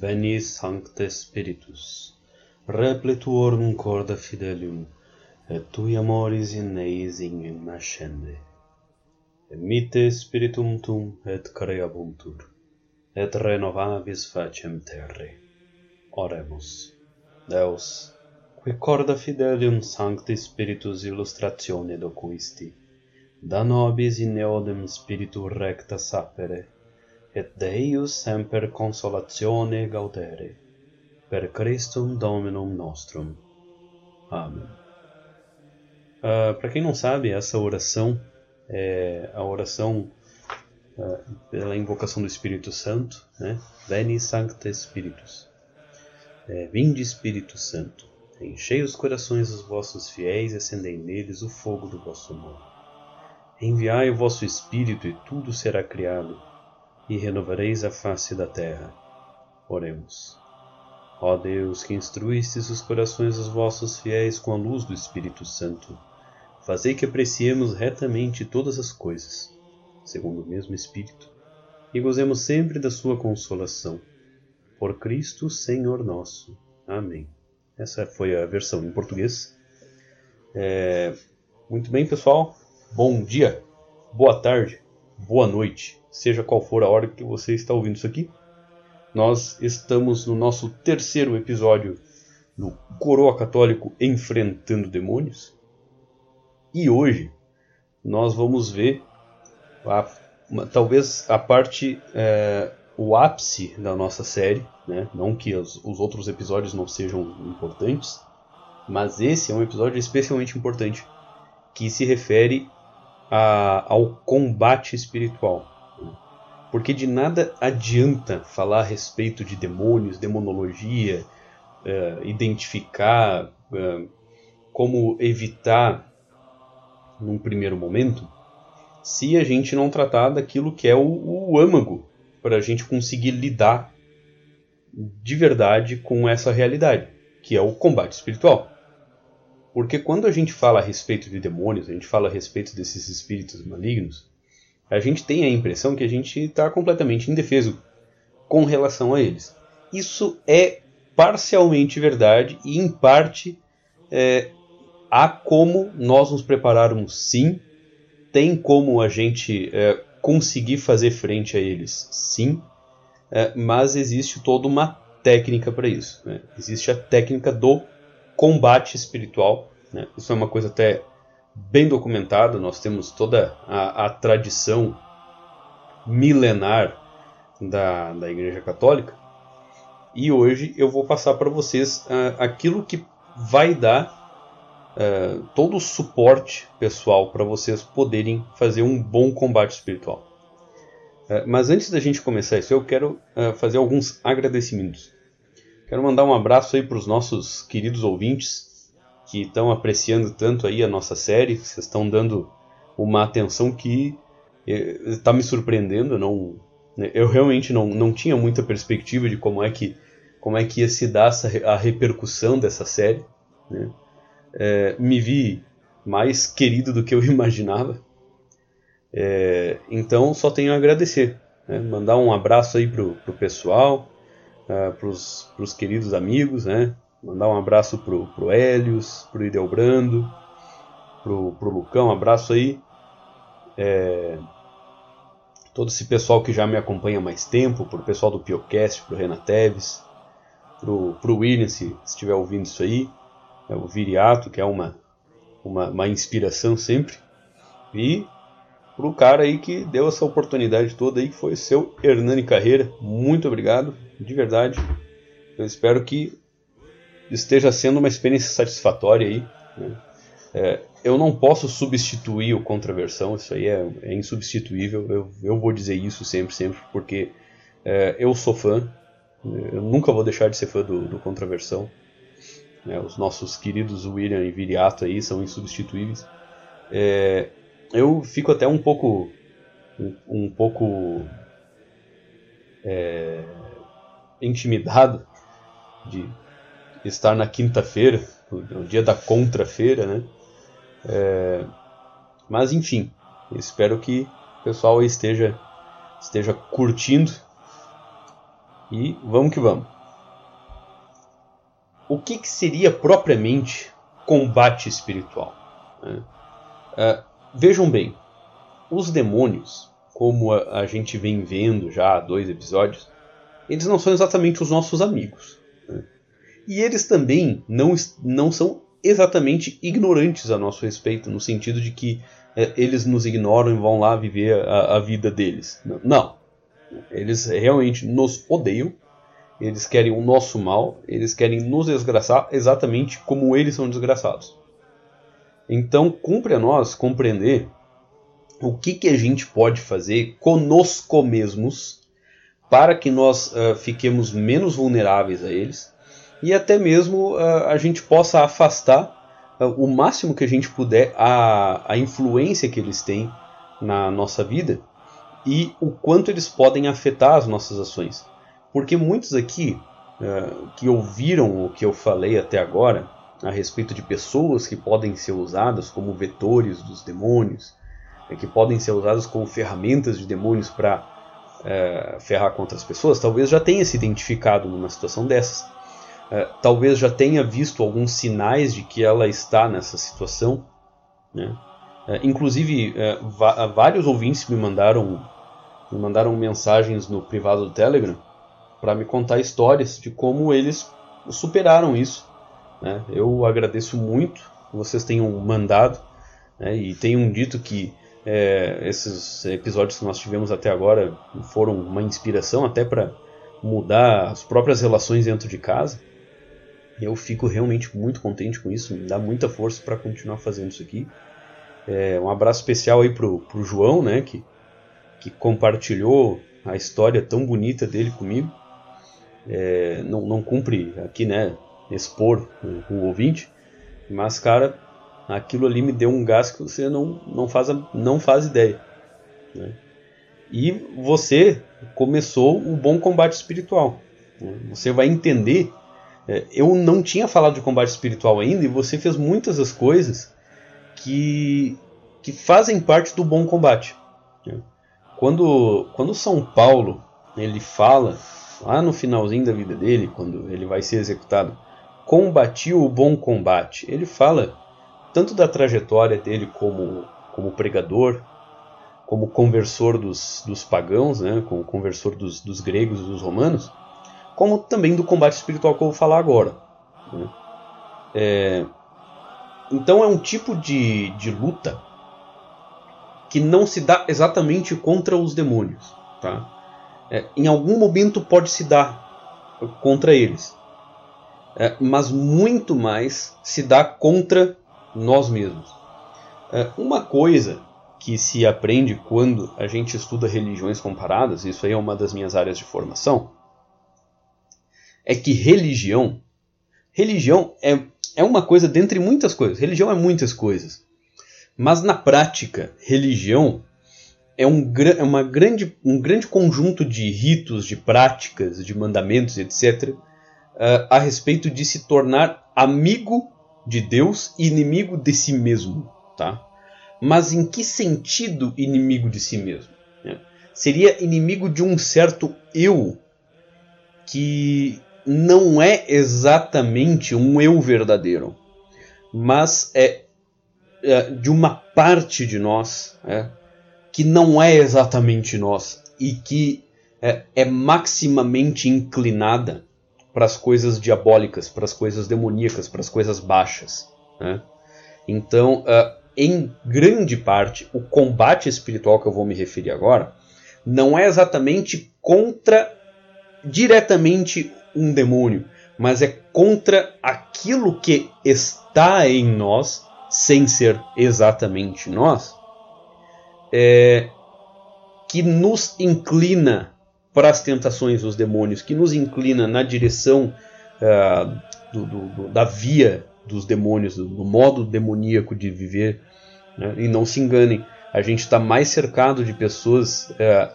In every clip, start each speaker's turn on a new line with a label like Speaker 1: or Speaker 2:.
Speaker 1: Veni Sancte Spiritus, repletuorum corda fidelium, et tui amoris in eis in nascende. Emite Spiritum Tum et creabuntur, et renovabis facem terre. Oremus. Deus, qui corda fidelium Sancti Spiritus illustratione docuisti, da nobis in eodem spiritu recta sapere, et Deus semper consolatione gaudere, per Christum Dominum nostrum. Amém. Uh, Para quem não sabe, essa oração é a oração uh, pela invocação do Espírito Santo, né? Veni Sancte Spiritus. É, Vinde Espírito Santo, enchei os corações dos vossos fiéis e acendei neles o fogo do vosso amor. Enviai o vosso Espírito e tudo será criado e renovareis a face da terra. Oremos. Ó Deus, que instruístes os corações dos vossos fiéis com a luz do Espírito Santo, fazei que apreciemos retamente todas as coisas, segundo o mesmo Espírito, e gozemos sempre da sua consolação. Por Cristo, Senhor nosso. Amém. Essa foi a versão em português. É... Muito bem, pessoal. Bom dia, boa tarde, boa noite seja qual for a hora que você está ouvindo isso aqui. Nós estamos no nosso terceiro episódio do Coroa Católico Enfrentando Demônios. E hoje nós vamos ver a, uma, talvez a parte, é, o ápice da nossa série. Né? Não que os, os outros episódios não sejam importantes, mas esse é um episódio especialmente importante que se refere a, ao combate espiritual porque de nada adianta falar a respeito de demônios, demonologia, uh, identificar uh, como evitar num primeiro momento, se a gente não tratar daquilo que é o, o âmago para a gente conseguir lidar de verdade com essa realidade, que é o combate espiritual. Porque quando a gente fala a respeito de demônios, a gente fala a respeito desses espíritos malignos, a gente tem a impressão que a gente está completamente indefeso com relação a eles. Isso é parcialmente verdade e, em parte, é, há como nós nos prepararmos sim, tem como a gente é, conseguir fazer frente a eles sim, é, mas existe toda uma técnica para isso. Né? Existe a técnica do combate espiritual. Né? Isso é uma coisa até bem documentado, nós temos toda a, a tradição milenar da, da Igreja Católica. E hoje eu vou passar para vocês uh, aquilo que vai dar uh, todo o suporte pessoal para vocês poderem fazer um bom combate espiritual. Uh, mas antes da gente começar isso, eu quero fazer alguns agradecimentos. Quero mandar um abraço aí para os nossos queridos ouvintes que estão apreciando tanto aí a nossa série, vocês estão dando uma atenção que está eh, me surpreendendo. Não, né, eu realmente não, não tinha muita perspectiva de como é que como é que ia se dar essa, a repercussão dessa série. Né? É, me vi mais querido do que eu imaginava. É, então só tenho a agradecer, né? mandar um abraço aí pro, pro pessoal, uh, pros, pros queridos amigos, né? Mandar um abraço pro, pro Helios, pro Idelbrando, pro, pro Lucão, um abraço aí. É, todo esse pessoal que já me acompanha há mais tempo, pro pessoal do Piocast, pro Renan Teves, pro, pro William, se estiver ouvindo isso aí, é o Viriato, que é uma, uma, uma inspiração sempre, e pro cara aí que deu essa oportunidade toda aí, que foi o seu Hernani Carreira, muito obrigado, de verdade, eu espero que esteja sendo uma experiência satisfatória aí. Né? É, eu não posso substituir o contraversão, isso aí é, é insubstituível. Eu, eu, vou dizer isso sempre, sempre, porque é, eu sou fã. Eu nunca vou deixar de ser fã do, do contraversão. É, os nossos queridos William e Viriato aí são insubstituíveis. É, eu fico até um pouco um, um pouco é, intimidado de estar na quinta-feira, o dia da contra-feira, né? É, mas enfim, espero que o pessoal esteja, esteja curtindo E vamos que vamos. O que, que seria propriamente combate espiritual? Uh, vejam bem, os demônios, como a, a, gente vem vendo já há dois episódios, eles não são exatamente os nossos amigos. Né? E eles também não, não são exatamente ignorantes a nosso respeito, no sentido de que é, eles nos ignoram e vão lá viver a, a vida deles. Não. Eles realmente nos odeiam, eles querem o nosso mal, eles querem nos desgraçar exatamente como eles são desgraçados. Então, cumpre a nós compreender o que, que a gente pode fazer conosco mesmos para que nós uh, fiquemos menos vulneráveis a eles e até mesmo uh, a gente possa afastar uh, o máximo que a gente puder a, a influência que eles têm na nossa vida e o quanto eles podem afetar as nossas ações. Porque muitos aqui que ouviram o que eu falei até agora a respeito de pessoas que podem ser usadas como vetores dos demônios, né, que podem ser usadas como ferramentas de demônios para é, ferrar contra as pessoas, talvez já tenha se identificado numa situação dessas. É, talvez já tenha visto alguns sinais de que ela está nessa situação. Né? É, inclusive, é, vários ouvintes me mandaram, me mandaram mensagens no privado do Telegram para me contar histórias de como eles superaram isso. Né? Eu agradeço muito que vocês tenham mandado né? e tenham dito que é, esses episódios que nós tivemos até agora foram uma inspiração até para mudar as próprias relações dentro de casa. Eu fico realmente muito contente com isso, me dá muita força para continuar fazendo isso aqui. É, um abraço especial aí pro, pro João, né, que, que compartilhou a história tão bonita dele comigo. É, não, não cumpre aqui, né, expor o, o ouvinte, mas, cara, aquilo ali me deu um gás que você não, não, faz, não faz ideia. Né? E você começou o bom combate espiritual. Né? Você vai entender. É, eu não tinha falado de combate espiritual ainda e você fez muitas das coisas que, que fazem parte do bom combate. Né? Quando, quando São Paulo ele fala lá no finalzinho da vida dele, quando ele vai ser executado, combati o bom combate. Ele fala tanto da trajetória dele como, como pregador, como conversor dos, dos pagãos, né, como conversor dos, dos gregos e dos romanos, como também do combate espiritual que eu vou falar agora. Né. É, então é um tipo de, de luta que não se dá exatamente contra os demônios. Tá? É, em algum momento pode se dar contra eles, é, mas muito mais se dá contra nós mesmos. É, uma coisa que se aprende quando a gente estuda religiões comparadas, isso aí é uma das minhas áreas de formação, é que religião, religião é, é uma coisa dentre muitas coisas. Religião é muitas coisas. Mas na prática, religião é um, é uma grande, um grande conjunto de ritos, de práticas, de mandamentos, etc., uh, a respeito de se tornar amigo de Deus e inimigo de si mesmo, tá? Mas em que sentido inimigo de si mesmo? Né? Seria inimigo de um certo eu que não é exatamente um eu verdadeiro, mas é, é de uma parte de nós é, que não é exatamente nós e que é, é maximamente inclinada para as coisas diabólicas, para as coisas demoníacas, para as coisas baixas. Né? Então, uh, em grande parte, o combate espiritual que eu vou me referir agora não é exatamente contra diretamente um demônio, mas é contra aquilo que está em nós, sem ser exatamente nós, é, que nos inclina para as tentações dos demônios, que nos inclina na direção uh, do, do, da via dos demônios, do, modo demoníaco de viver. Né? E não se enganem, a gente está mais cercado de pessoas uh,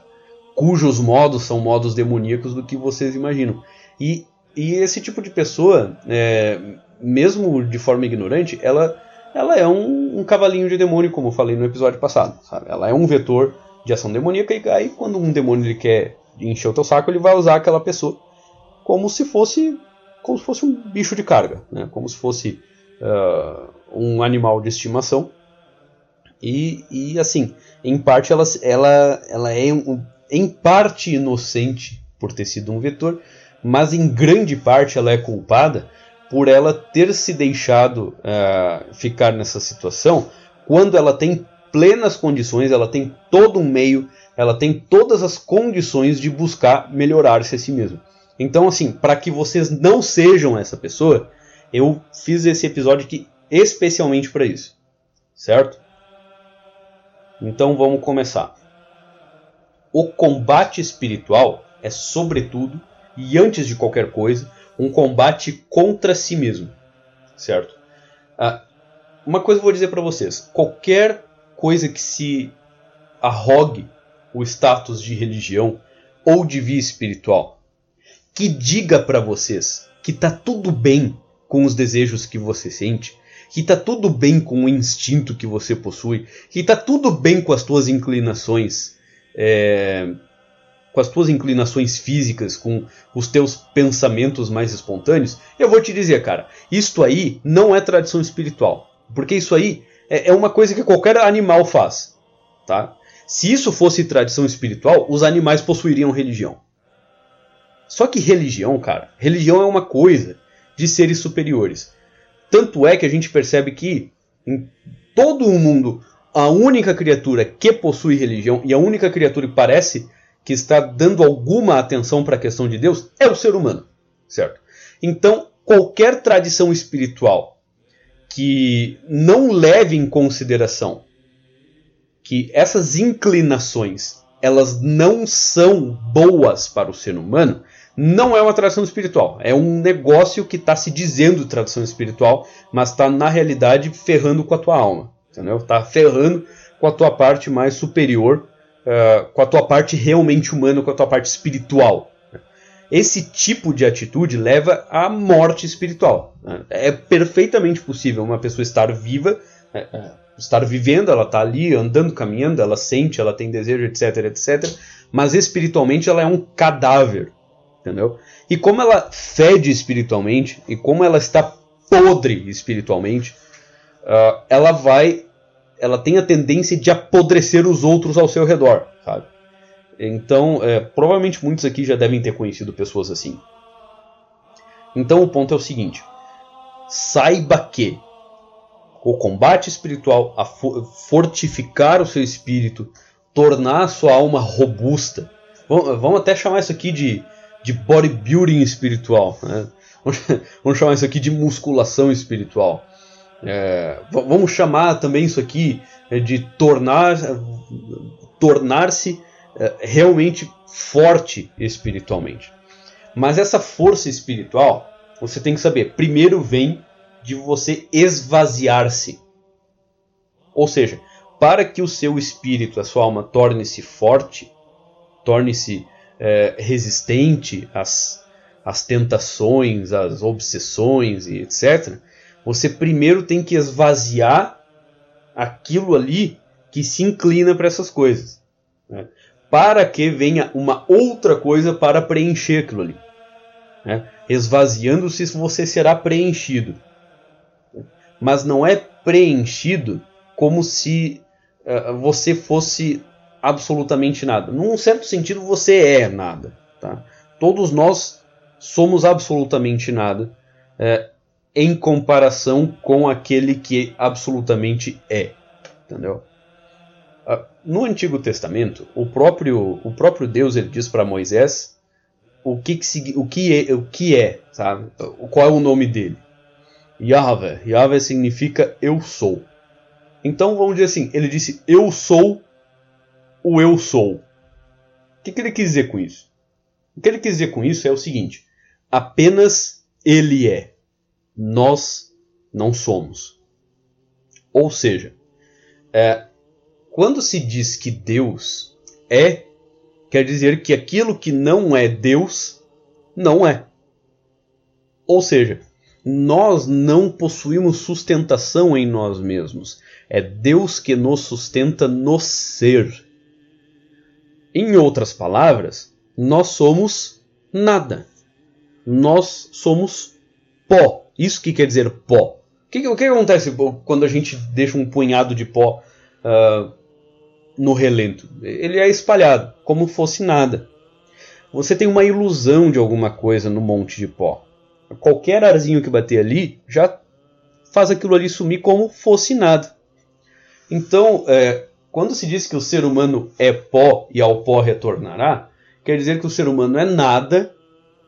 Speaker 1: cujos modos são modos demoníacos do que vocês imaginam. E, e esse tipo de pessoa, é, mesmo de forma ignorante, ela, ela é um, um cavalinho de demônio, como eu falei no episódio passado. Sabe? Ela é um vetor de ação demoníaca, e aí quando um demônio ele quer
Speaker 2: encher o teu saco, ele vai usar aquela pessoa como se fosse como se fosse um bicho de carga, né? como se fosse uh, um animal de estimação. E, e assim, em parte ela, ela, ela é um, em parte inocente por ter sido um vetor, mas em grande parte ela é culpada por ela ter se deixado uh, ficar nessa situação quando ela tem plenas condições, ela tem todo um meio, ela tem todas as condições de buscar melhorar-se a si mesma. Então, assim, para que vocês não sejam essa pessoa, eu fiz esse episódio aqui especialmente para isso, certo? Então vamos começar. O combate espiritual é, sobretudo, e antes de qualquer coisa, um combate contra si mesmo, certo? Ah, uma coisa eu vou dizer para vocês: qualquer coisa que se arrogue o status de religião ou de via espiritual, que diga para vocês que tá tudo bem com os desejos que você sente, que tá tudo bem com o instinto que você possui, que tá tudo bem com as tuas inclinações, é, com as tuas inclinações físicas, com os teus pensamentos mais espontâneos, eu vou te dizer, cara, isto aí não é tradição espiritual, porque isso aí é, é uma coisa que qualquer animal faz, tá? Se isso fosse tradição espiritual, os animais possuiriam religião. Só que religião, cara, religião é uma coisa de seres superiores. Tanto é que a gente percebe que em todo o mundo a única criatura que possui religião e a única criatura que parece que está dando alguma atenção para a questão de Deus é o ser humano, certo? Então, qualquer tradição espiritual que não leve em consideração que essas inclinações elas não são boas para o ser humano, não é uma tradição espiritual. É um negócio que está se dizendo tradição espiritual, mas está na realidade ferrando com a tua alma. Está ferrando com a tua parte mais superior, uh, com a tua parte realmente humana, com a tua parte espiritual. Esse tipo de atitude leva à morte espiritual. É perfeitamente possível uma pessoa estar viva, é, é, estar vivendo, ela está ali andando, caminhando, ela sente, ela tem desejo, etc, etc. Mas espiritualmente ela é um cadáver entendeu? E como ela fede espiritualmente e como ela está podre espiritualmente, uh, ela vai, ela tem a tendência de apodrecer os outros ao seu redor, sabe? Então, é, provavelmente muitos aqui já devem ter conhecido pessoas assim. Então o ponto é o seguinte: saiba que o combate espiritual, a fortificar o seu espírito, tornar a sua alma robusta. Vamos até chamar isso aqui de de bodybuilding espiritual. Né? Vamos chamar isso aqui de musculação espiritual. É, vamos chamar também isso aqui é, de tornar tornar-se é, realmente forte espiritualmente. Mas essa força espiritual, você tem que saber, primeiro vem de você esvaziar-se. Ou seja, para que o seu espírito, a sua alma torne-se forte, torne-se é, resistente às, às tentações, às obsessões e etc., você primeiro tem que esvaziar aquilo ali que se inclina para essas coisas. Né? Para que venha uma outra coisa para preencher aquilo ali. Né? Esvaziando-se, você será preenchido. Mas não é preenchido como se uh, você fosse absolutamente nada. Num certo sentido, você é nada. Tá? Todos nós somos absolutamente nada em comparação com aquele que absolutamente é. Entendeu? Ah, no Antigo Testamento, o próprio, o próprio Deus ele diz para Moisés o que, que, o que é, o que é, sabe? Qual é o nome dele? Yahweh. Yahweh significa eu sou. Então vamos dizer assim, ele disse eu sou o eu sou. O que, que ele quis dizer com isso? O que ele quis dizer com isso é o seguinte: apenas ele é. Nós não somos. Ou seja, é, quando se diz que Deus é, quer dizer que aquilo que não é Deus não é. Ou seja, nós não possuímos sustentação em nós mesmos. É Deus que nos sustenta no ser. Em outras palavras, nós somos nada. Nós somos pó. Isso que quer dizer pó. O que, o que acontece quando a gente deixa um punhado de pó uh, no relento? Ele é espalhado, como fosse nada. Você tem uma ilusão de alguma coisa no monte de pó. Qualquer arzinho que bater ali já faz aquilo ali sumir como fosse nada. Então, é, quando se diz que o ser humano é pó e ao pó retornará, quer dizer que o ser humano é nada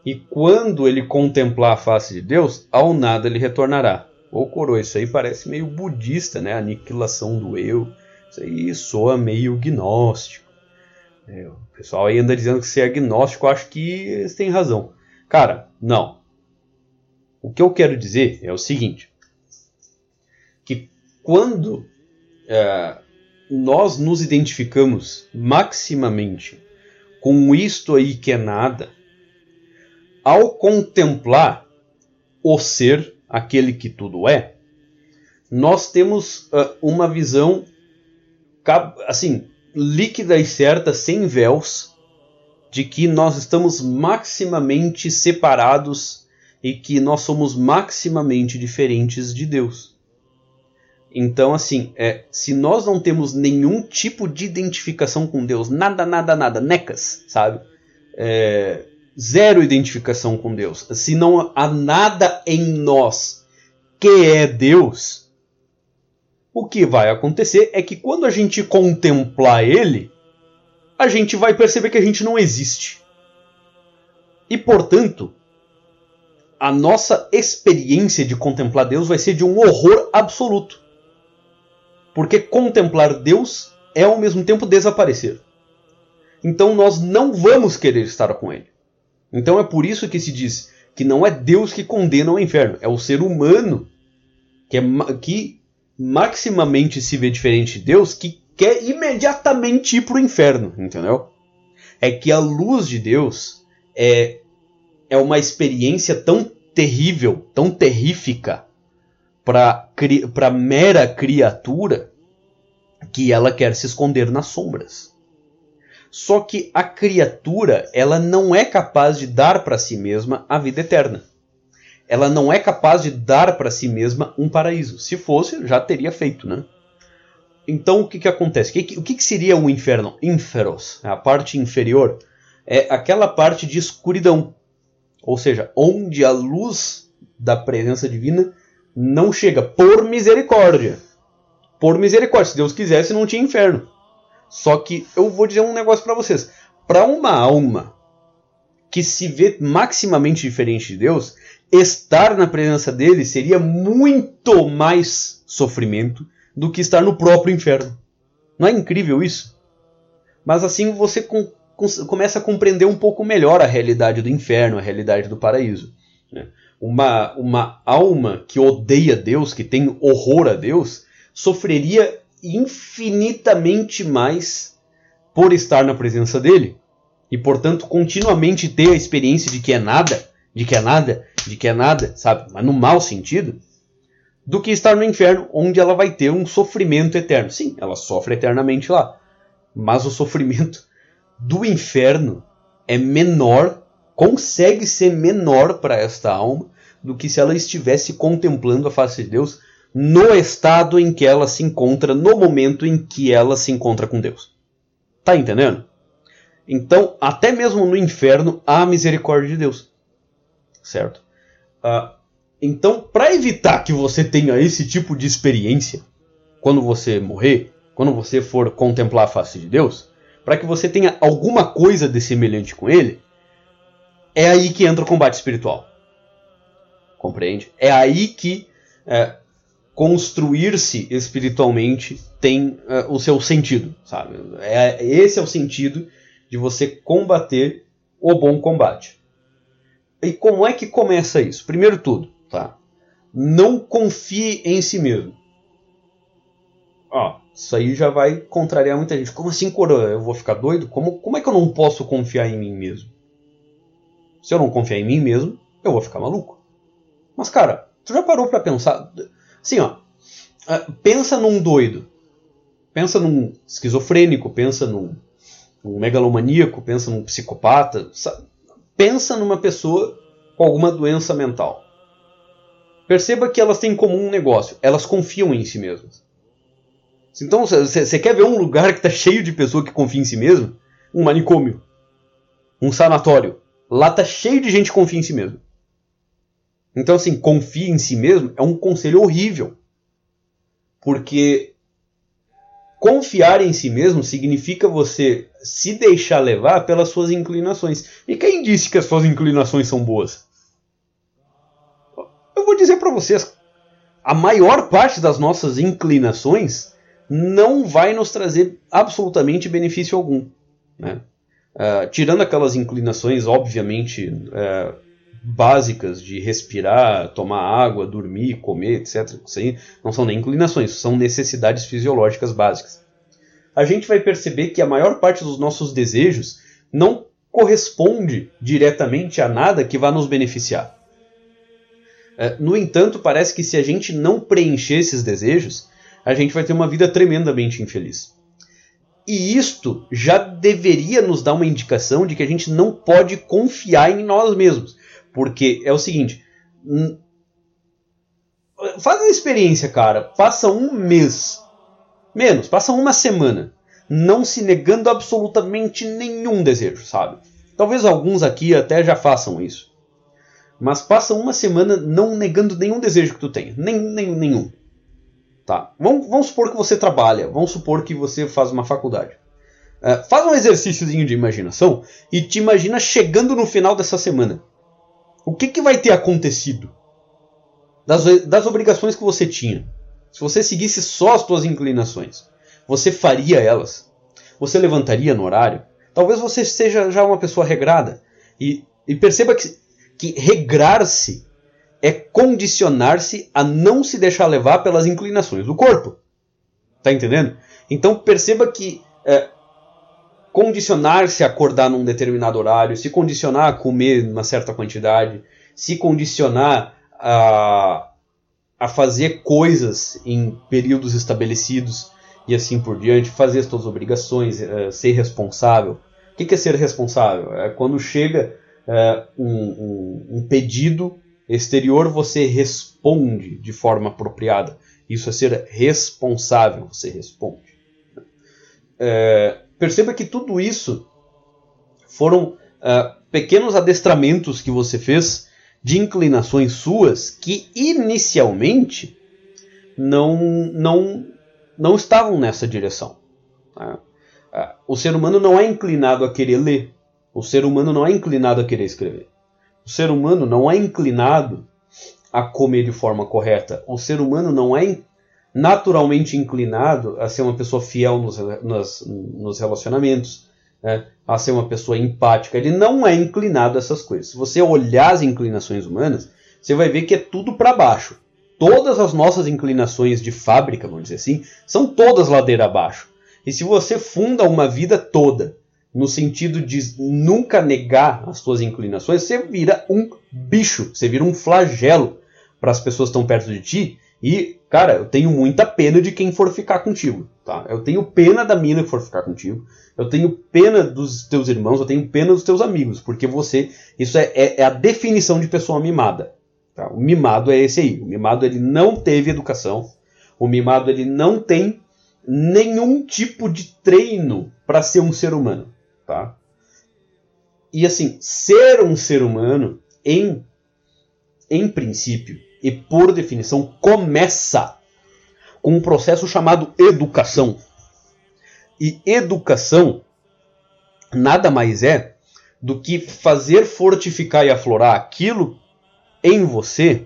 Speaker 2: e quando ele contemplar a face de Deus, ao nada ele retornará. Ô coroa, isso aí parece meio budista, né? Aniquilação do eu. Isso aí soa meio gnóstico. É, o pessoal aí anda dizendo que se é agnóstico, acho que eles têm razão. Cara, não. O que eu quero dizer é o seguinte: que quando é, nós nos identificamos maximamente com isto aí que é nada, ao contemplar o ser aquele que tudo é, nós temos uh, uma visão assim líquida e certa, sem véus, de que nós estamos maximamente separados e que nós somos maximamente diferentes de Deus. Então, assim, é, se nós não temos nenhum tipo de identificação com Deus, nada, nada, nada, necas, sabe? É, zero identificação com Deus, se não há nada em nós que é Deus, o que vai acontecer é que quando a gente contemplar Ele, a gente vai perceber que a gente não existe. E portanto, a nossa experiência de contemplar Deus vai ser de um horror absoluto. Porque contemplar Deus é ao mesmo tempo desaparecer. Então nós não vamos querer estar com Ele. Então é por isso que se diz que não é Deus que condena o inferno, é o ser humano que, é, que maximamente se vê diferente de Deus que quer imediatamente ir para o inferno, entendeu? É que a luz de Deus é, é uma experiência tão terrível, tão terrífica para a mera criatura que ela quer se esconder nas sombras. Só que a criatura, ela não é capaz de dar para si mesma a vida eterna. Ela não é capaz de dar para si mesma um paraíso. Se fosse, já teria feito, né? Então o que, que acontece? O que, o que, que seria o inferno? Inferos, a parte inferior, é aquela parte de escuridão. Ou seja, onde a luz da presença divina não chega por misericórdia. Por misericórdia. Se Deus quisesse, não tinha inferno. Só que eu vou dizer um negócio para vocês. Para uma alma que se vê maximamente diferente de Deus, estar na presença dele seria muito mais sofrimento do que estar no próprio inferno. Não é incrível isso? Mas assim você com, com, começa a compreender um pouco melhor a realidade do inferno, a realidade do paraíso. Né? Uma, uma alma que odeia Deus, que tem horror a Deus, sofreria infinitamente mais por estar na presença dele e portanto continuamente ter a experiência de que é nada, de que é nada, de que é nada, sabe? Mas no mau sentido, do que estar no inferno, onde ela vai ter um sofrimento eterno. Sim, ela sofre eternamente lá, mas o sofrimento do inferno é menor, consegue ser menor para esta alma do que se ela estivesse contemplando a face de Deus no estado em que ela se encontra, no momento em que ela se encontra com Deus. Tá entendendo? Então, até mesmo no inferno há misericórdia de Deus. Certo? Uh, então, para evitar que você tenha esse tipo de experiência quando você morrer, quando você for contemplar a face de Deus, para que você tenha alguma coisa de semelhante com Ele, é aí que entra o combate espiritual. Compreende? É aí que é, construir-se espiritualmente tem uh, o seu sentido, sabe? É, esse é o sentido de você combater o bom combate. E como é que começa isso? Primeiro tudo, tá? Não confie em si mesmo. Ó, isso aí já vai contrariar muita gente. Como assim, coroa? Eu vou ficar doido? Como, como é que eu não posso confiar em mim mesmo? Se eu não confiar em mim mesmo, eu vou ficar maluco. Mas, cara, tu já parou para pensar? Assim, ó. Ah, pensa num doido. Pensa num esquizofrênico, pensa num num megalomaníaco, pensa num psicopata, pensa numa pessoa com alguma doença mental. Perceba que elas têm em comum um negócio, elas confiam em si mesmas. Então, você quer ver um lugar que está cheio de pessoa que confia em si mesmo? Um manicômio. Um sanatório. Lá está cheio de gente que confia em si mesmo. Então, assim, confia em si mesmo é um conselho horrível. Porque confiar em si mesmo significa você se deixar levar pelas suas inclinações. E quem disse que as suas inclinações são boas? Eu vou dizer para vocês, a maior parte das nossas inclinações não vai nos trazer absolutamente benefício algum. Né? Uh, tirando aquelas inclinações, obviamente, uh, básicas de respirar, tomar água, dormir, comer, etc. Isso aí não são nem inclinações, são necessidades fisiológicas básicas. A gente vai perceber que a maior parte dos nossos desejos não corresponde diretamente a nada que vá nos beneficiar. É, no entanto, parece que se a gente não preencher esses desejos, a gente vai ter uma vida tremendamente infeliz. E isto já deveria nos dar uma indicação de que a gente não pode confiar em nós mesmos. Porque é o seguinte. Faz a experiência, cara. Passa um mês. Menos, passa uma semana. Não se negando absolutamente nenhum desejo, sabe? Talvez alguns aqui até já façam isso. Mas passa uma semana não negando nenhum desejo que tu tenha. Nem, nem, nenhum. Tá? Vamos, vamos supor que você trabalha. Vamos supor que você faz uma faculdade. Uh, faz um exercíciozinho de imaginação e te imagina chegando no final dessa semana. O que, que vai ter acontecido? Das, das obrigações que você tinha. Se você seguisse só as suas inclinações, você faria elas? Você levantaria no horário? Talvez você seja já uma pessoa regrada. E, e perceba que que regrar-se é condicionar-se a não se deixar levar pelas inclinações do corpo. Tá entendendo? Então perceba que é, condicionar-se a acordar num determinado horário, se condicionar a comer uma certa quantidade, se condicionar a, a fazer coisas em períodos estabelecidos e assim por diante, fazer as suas obrigações, é, ser responsável. O que é ser responsável? É quando chega uh, um, um, um pedido exterior, você responde de forma apropriada. Isso é ser responsável, você responde. É, perceba que tudo isso foram uh, pequenos adestramentos que você fez de inclinações suas que inicialmente não, não, não estavam nessa direção. Tá? Uh, o ser humano não é inclinado a querer ler. O ser humano não é inclinado a querer escrever. O ser humano não é inclinado a comer de forma correta. O ser humano não é naturalmente inclinado a ser uma pessoa fiel nos, nos, nos relacionamentos, né? a ser uma pessoa empática. Ele não é inclinado a essas coisas. Se você olhar as inclinações humanas, você vai ver que é tudo para baixo. Todas as nossas inclinações de fábrica, vamos dizer assim, são todas ladeira abaixo. E se você funda uma vida toda no sentido de nunca negar as suas inclinações, você vira um bicho, você vira um flagelo para as pessoas que estão perto de ti. E, cara, eu tenho muita pena de quem for ficar contigo, tá? Eu tenho pena da mina que for ficar contigo. Eu tenho pena dos teus irmãos, eu tenho pena dos teus amigos, porque você, isso é, é, é a definição de pessoa mimada. Tá? O mimado é esse aí. O mimado ele não teve educação. O mimado ele não tem nenhum tipo de treino para ser um ser humano tá? E assim, ser um ser humano, em, em princípio e por definição, começa com um processo chamado educação. E educação nada mais é do que fazer fortificar e aflorar aquilo em você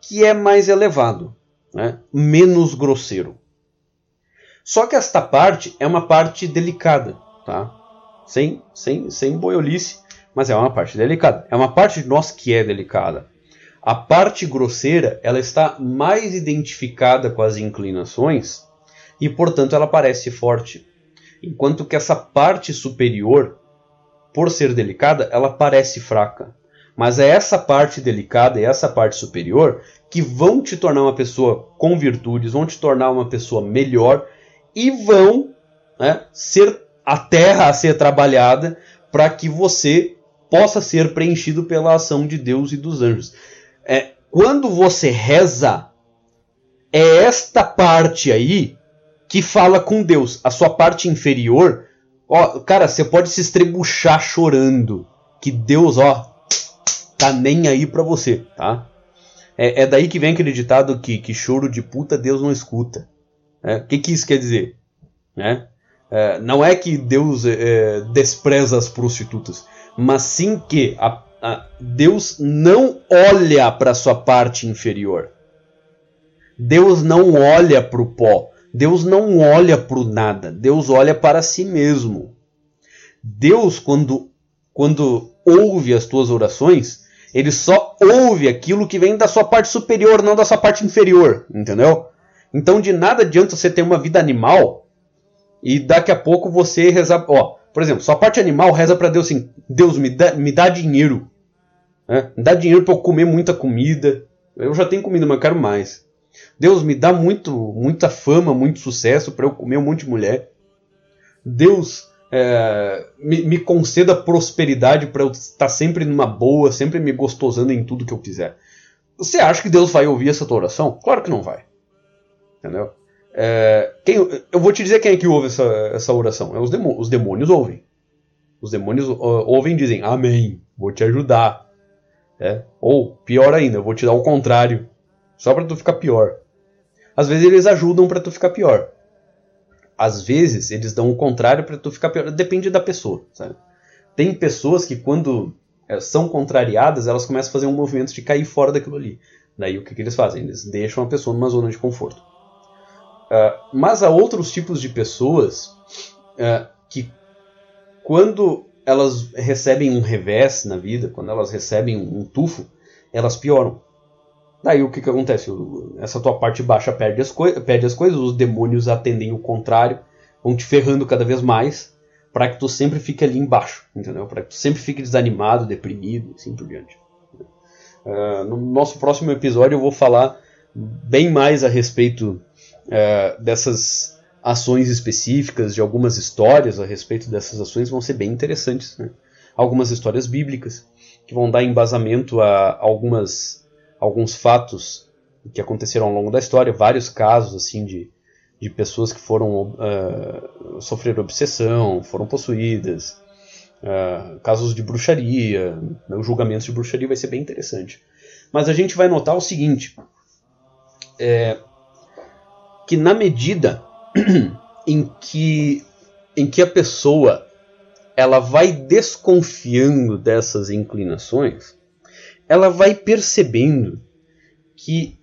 Speaker 2: que é mais elevado, né? menos grosseiro. Só que esta parte é uma parte delicada, tá? sem, sem, sem boiolice, mas é uma parte delicada. É uma parte de nós que é delicada. A parte grosseira ela está mais identificada com as inclinações e, portanto, ela parece forte. Enquanto que essa parte superior, por ser delicada, ela parece fraca. Mas é essa parte delicada e essa parte superior que vão te tornar uma pessoa com virtudes, vão te tornar uma pessoa melhor e vão né, ser a terra a ser trabalhada para que você possa ser preenchido pela ação de Deus e dos anjos. É, quando você reza, é esta parte aí que fala com Deus. A sua parte inferior, ó, cara, você pode se estrebuchar chorando, que Deus, ó, tá nem aí para você, tá? É, é, daí que vem aquele ditado que, que choro de puta Deus não escuta. É, o que, que isso quer dizer? Né? É, não é que Deus é, despreza as prostitutas, mas sim que a, Deus não olha para sua parte inferior. Deus não olha para o pó. Deus não olha para o nada. Deus olha para si mesmo. Deus, quando, quando ouve as tuas orações, ele só ouve aquilo que vem da sua parte superior, não da sua parte inferior, entendeu? Então de nada adianta você ter uma vida animal e daqui a pouco você rezar, ó, por exemplo, sua parte animal reza para Deus assim, Deus me dá, me dá dinheiro, né? dá dinheiro para eu comer muita comida, eu já tenho comida, mas eu quero mais. Deus me dá muito, muita fama, muito sucesso para eu comer um monte de mulher. Deus é, me, me, conceda prosperidade para eu estar sempre numa boa, sempre me gostosando em tudo que eu quiser. Você acha que Deus vai ouvir essa tua oração? Claro que não vai. Entendeu? É, quem, eu vou te dizer quem é que ouve essa, essa oração. É os, demônios, os demônios ouvem. Os demônios ouvem e dizem: Amém, vou te ajudar. É? Ou, pior ainda, eu vou te dar o contrário. Só para tu ficar pior. Às vezes eles ajudam para tu ficar pior às vezes eles dão o contrário para tu ficar pior. Depende da pessoa, sabe? Tem pessoas que quando eh, são contrariadas, elas começam a fazer um movimento de cair fora daquilo ali. Daí o que, que eles fazem? Eles deixam a pessoa numa zona de conforto. Uh, mas há outros tipos de pessoas uh, que, quando elas recebem um revés na vida, quando elas recebem um, tufo, elas pioram. Daí o que, que acontece? Essa tua parte baixa perde as, perde as coisas, os demônios atendem o contrário, vão te ferrando cada vez mais, para que tu sempre fique ali embaixo, entendeu? Para que tu sempre fique desanimado, deprimido, assim por diante. Uh, no nosso próximo episódio eu vou falar bem mais a respeito uh, dessas ações específicas, de algumas histórias a respeito dessas ações vão ser bem interessantes. Né? Algumas histórias bíblicas que vão dar embasamento a algumas alguns fatos que aconteceram ao longo da história, vários casos assim de, de pessoas que foram uh, sofrer obsessão, foram possuídas, uh, casos de bruxaria, né, o julgamento de bruxaria vai ser bem interessante. Mas a gente vai notar o seguinte, é, que na medida em que, em que a pessoa ela vai desconfiando dessas inclinações, ela vai percebendo que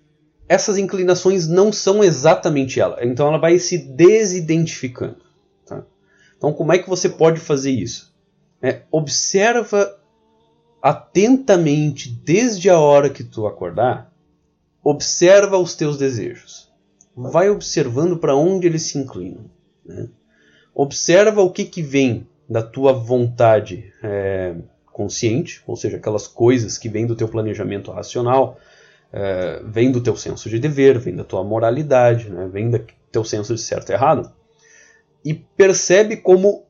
Speaker 2: essas inclinações não são exatamente ela. Então ela vai se desidentificando. Tá? Então como é que você pode fazer isso? É, observa atentamente desde a hora que tu acordar, observa os teus desejos. Vai observando para onde eles se inclinam. Né? Observa o que, que vem da tua vontade é, consciente, ou seja, aquelas coisas que vêm do teu planejamento racional, é, vêm do teu senso de dever, vêm da tua moralidade, né, vem do teu senso de certo e errado, e percebe como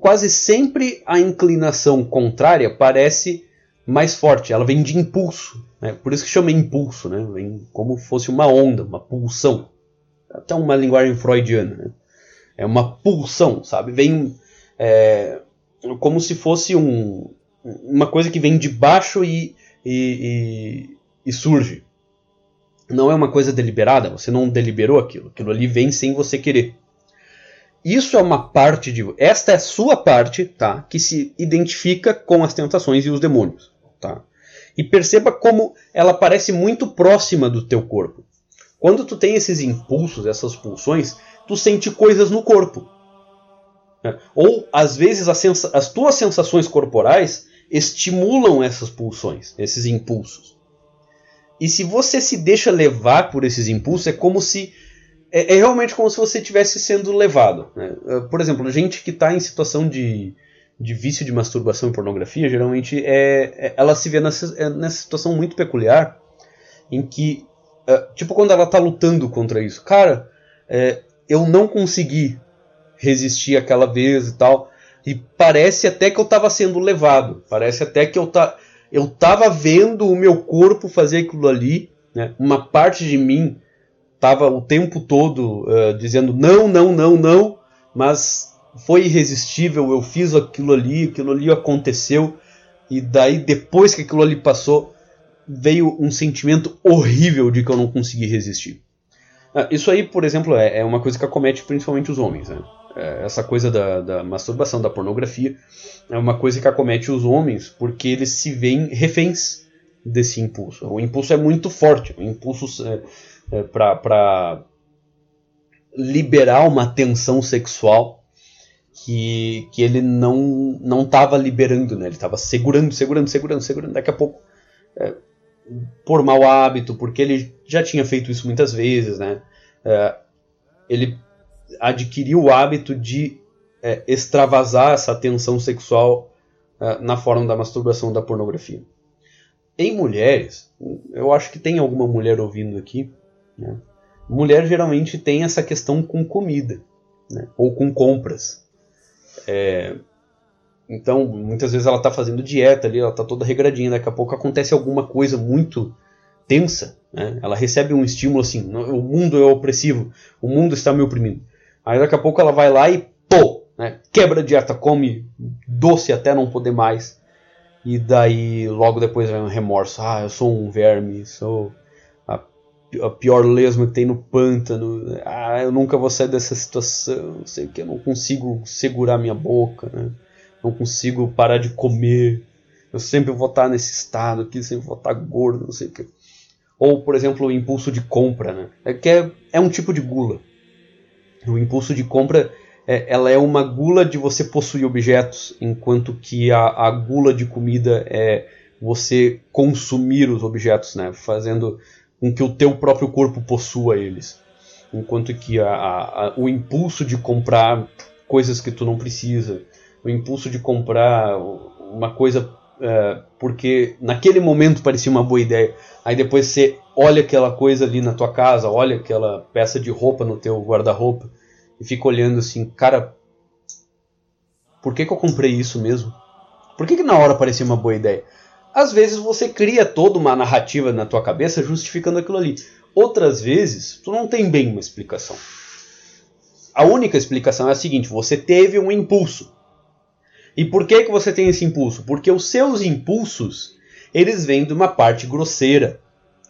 Speaker 2: quase sempre a inclinação contrária parece mais forte, ela vem de impulso, né, por isso que chama impulso, né, vem como fosse uma onda, uma pulsão, até uma linguagem freudiana, né, é uma pulsão, sabe, vem é, como se fosse um, uma coisa que vem de baixo e, e, e, e surge. Não é uma coisa deliberada, você não deliberou aquilo. Aquilo ali vem sem você querer. Isso é uma parte de. Esta é a sua parte, tá? Que se identifica com as tentações e os demônios, tá? E perceba como ela parece muito próxima do teu corpo. Quando tu tem esses impulsos, essas pulsões, tu sente coisas no corpo. Né? Ou, às vezes, as, as tuas sensações corporais estimulam essas pulsões, esses impulsos. E se você se deixa levar por esses impulsos, é como se. É, é realmente como se você estivesse sendo levado. Né? Eh, por exemplo, gente que está em situação de, de vício de masturbação e pornografia, geralmente é, é ela se vê nessa, é, nessa situação muito peculiar em que, uh, tipo, quando ela está lutando contra isso, cara, é, eu não consegui resistir aquela vez e tal. E parece até que eu estava sendo levado. Parece até que eu, tá, eu tava vendo o meu corpo fazer aquilo ali. Né? Uma parte de mim estava o tempo todo uh, dizendo não, não, não, não. Mas foi irresistível. Eu fiz aquilo ali, aquilo ali aconteceu. E daí, depois que aquilo ali passou, veio um sentimento horrível de que eu não consegui resistir. Ah, isso aí, por exemplo, é, é, uma coisa que acomete principalmente os homens. Né? É, essa coisa da, da, masturbação, da pornografia, é uma coisa que acomete os homens porque eles se veem reféns desse impulso. O impulso é muito forte, o impulso é, é para liberar uma tensão sexual que, que ele não não estava liberando, né? ele estava segurando, segurando, segurando, segurando. Daqui a pouco é, por mau hábito, porque ele já tinha feito isso muitas vezes, né? É, ele adquiriu o hábito de é, extravasar essa tensão sexual é, na forma da masturbação da pornografia. Em mulheres, eu acho que tem alguma mulher ouvindo aqui, né? mulher geralmente tem essa questão com comida, né? ou com compras. É, então, muitas vezes ela está fazendo dieta ali, ela está toda regradinha, daqui a pouco acontece alguma coisa muito tensa, né? Ela recebe um estímulo assim, o mundo é opressivo, o mundo está me oprimindo. Aí daqui a pouco ela vai lá e pô, né? quebra a dieta, come doce até não poder mais. E daí logo depois vem um remorso, ah, eu sou um verme, sou a pior lesma que tem no pântano, ah, eu nunca vou sair dessa situação, não sei o que, eu não consigo segurar minha boca, né? não consigo parar de comer, eu sempre vou estar nesse estado aqui, sempre vou estar gordo, não sei o que. Ou, por exemplo, o impulso de compra, né? É que é, é um tipo de gula. O impulso de compra é, ela é uma gula de você possuir objetos, enquanto que a, a gula de comida é você consumir os objetos, né? Fazendo com que o teu próprio corpo possua eles. Enquanto que a, a, o impulso de comprar coisas que tu não precisa, o impulso de comprar uma coisa é, porque naquele momento parecia uma boa ideia. Aí depois você olha aquela coisa ali na tua casa, olha aquela peça de roupa no teu guarda-roupa e fica olhando assim, cara, por que, que eu comprei isso mesmo? Por que, que na hora parecia uma boa ideia? Às vezes você cria toda uma narrativa na tua cabeça justificando aquilo ali. Outras vezes tu não tem bem uma explicação. A única explicação é a seguinte: você teve um impulso. E por que, que você tem esse impulso? Porque os seus impulsos eles vêm de uma parte grosseira,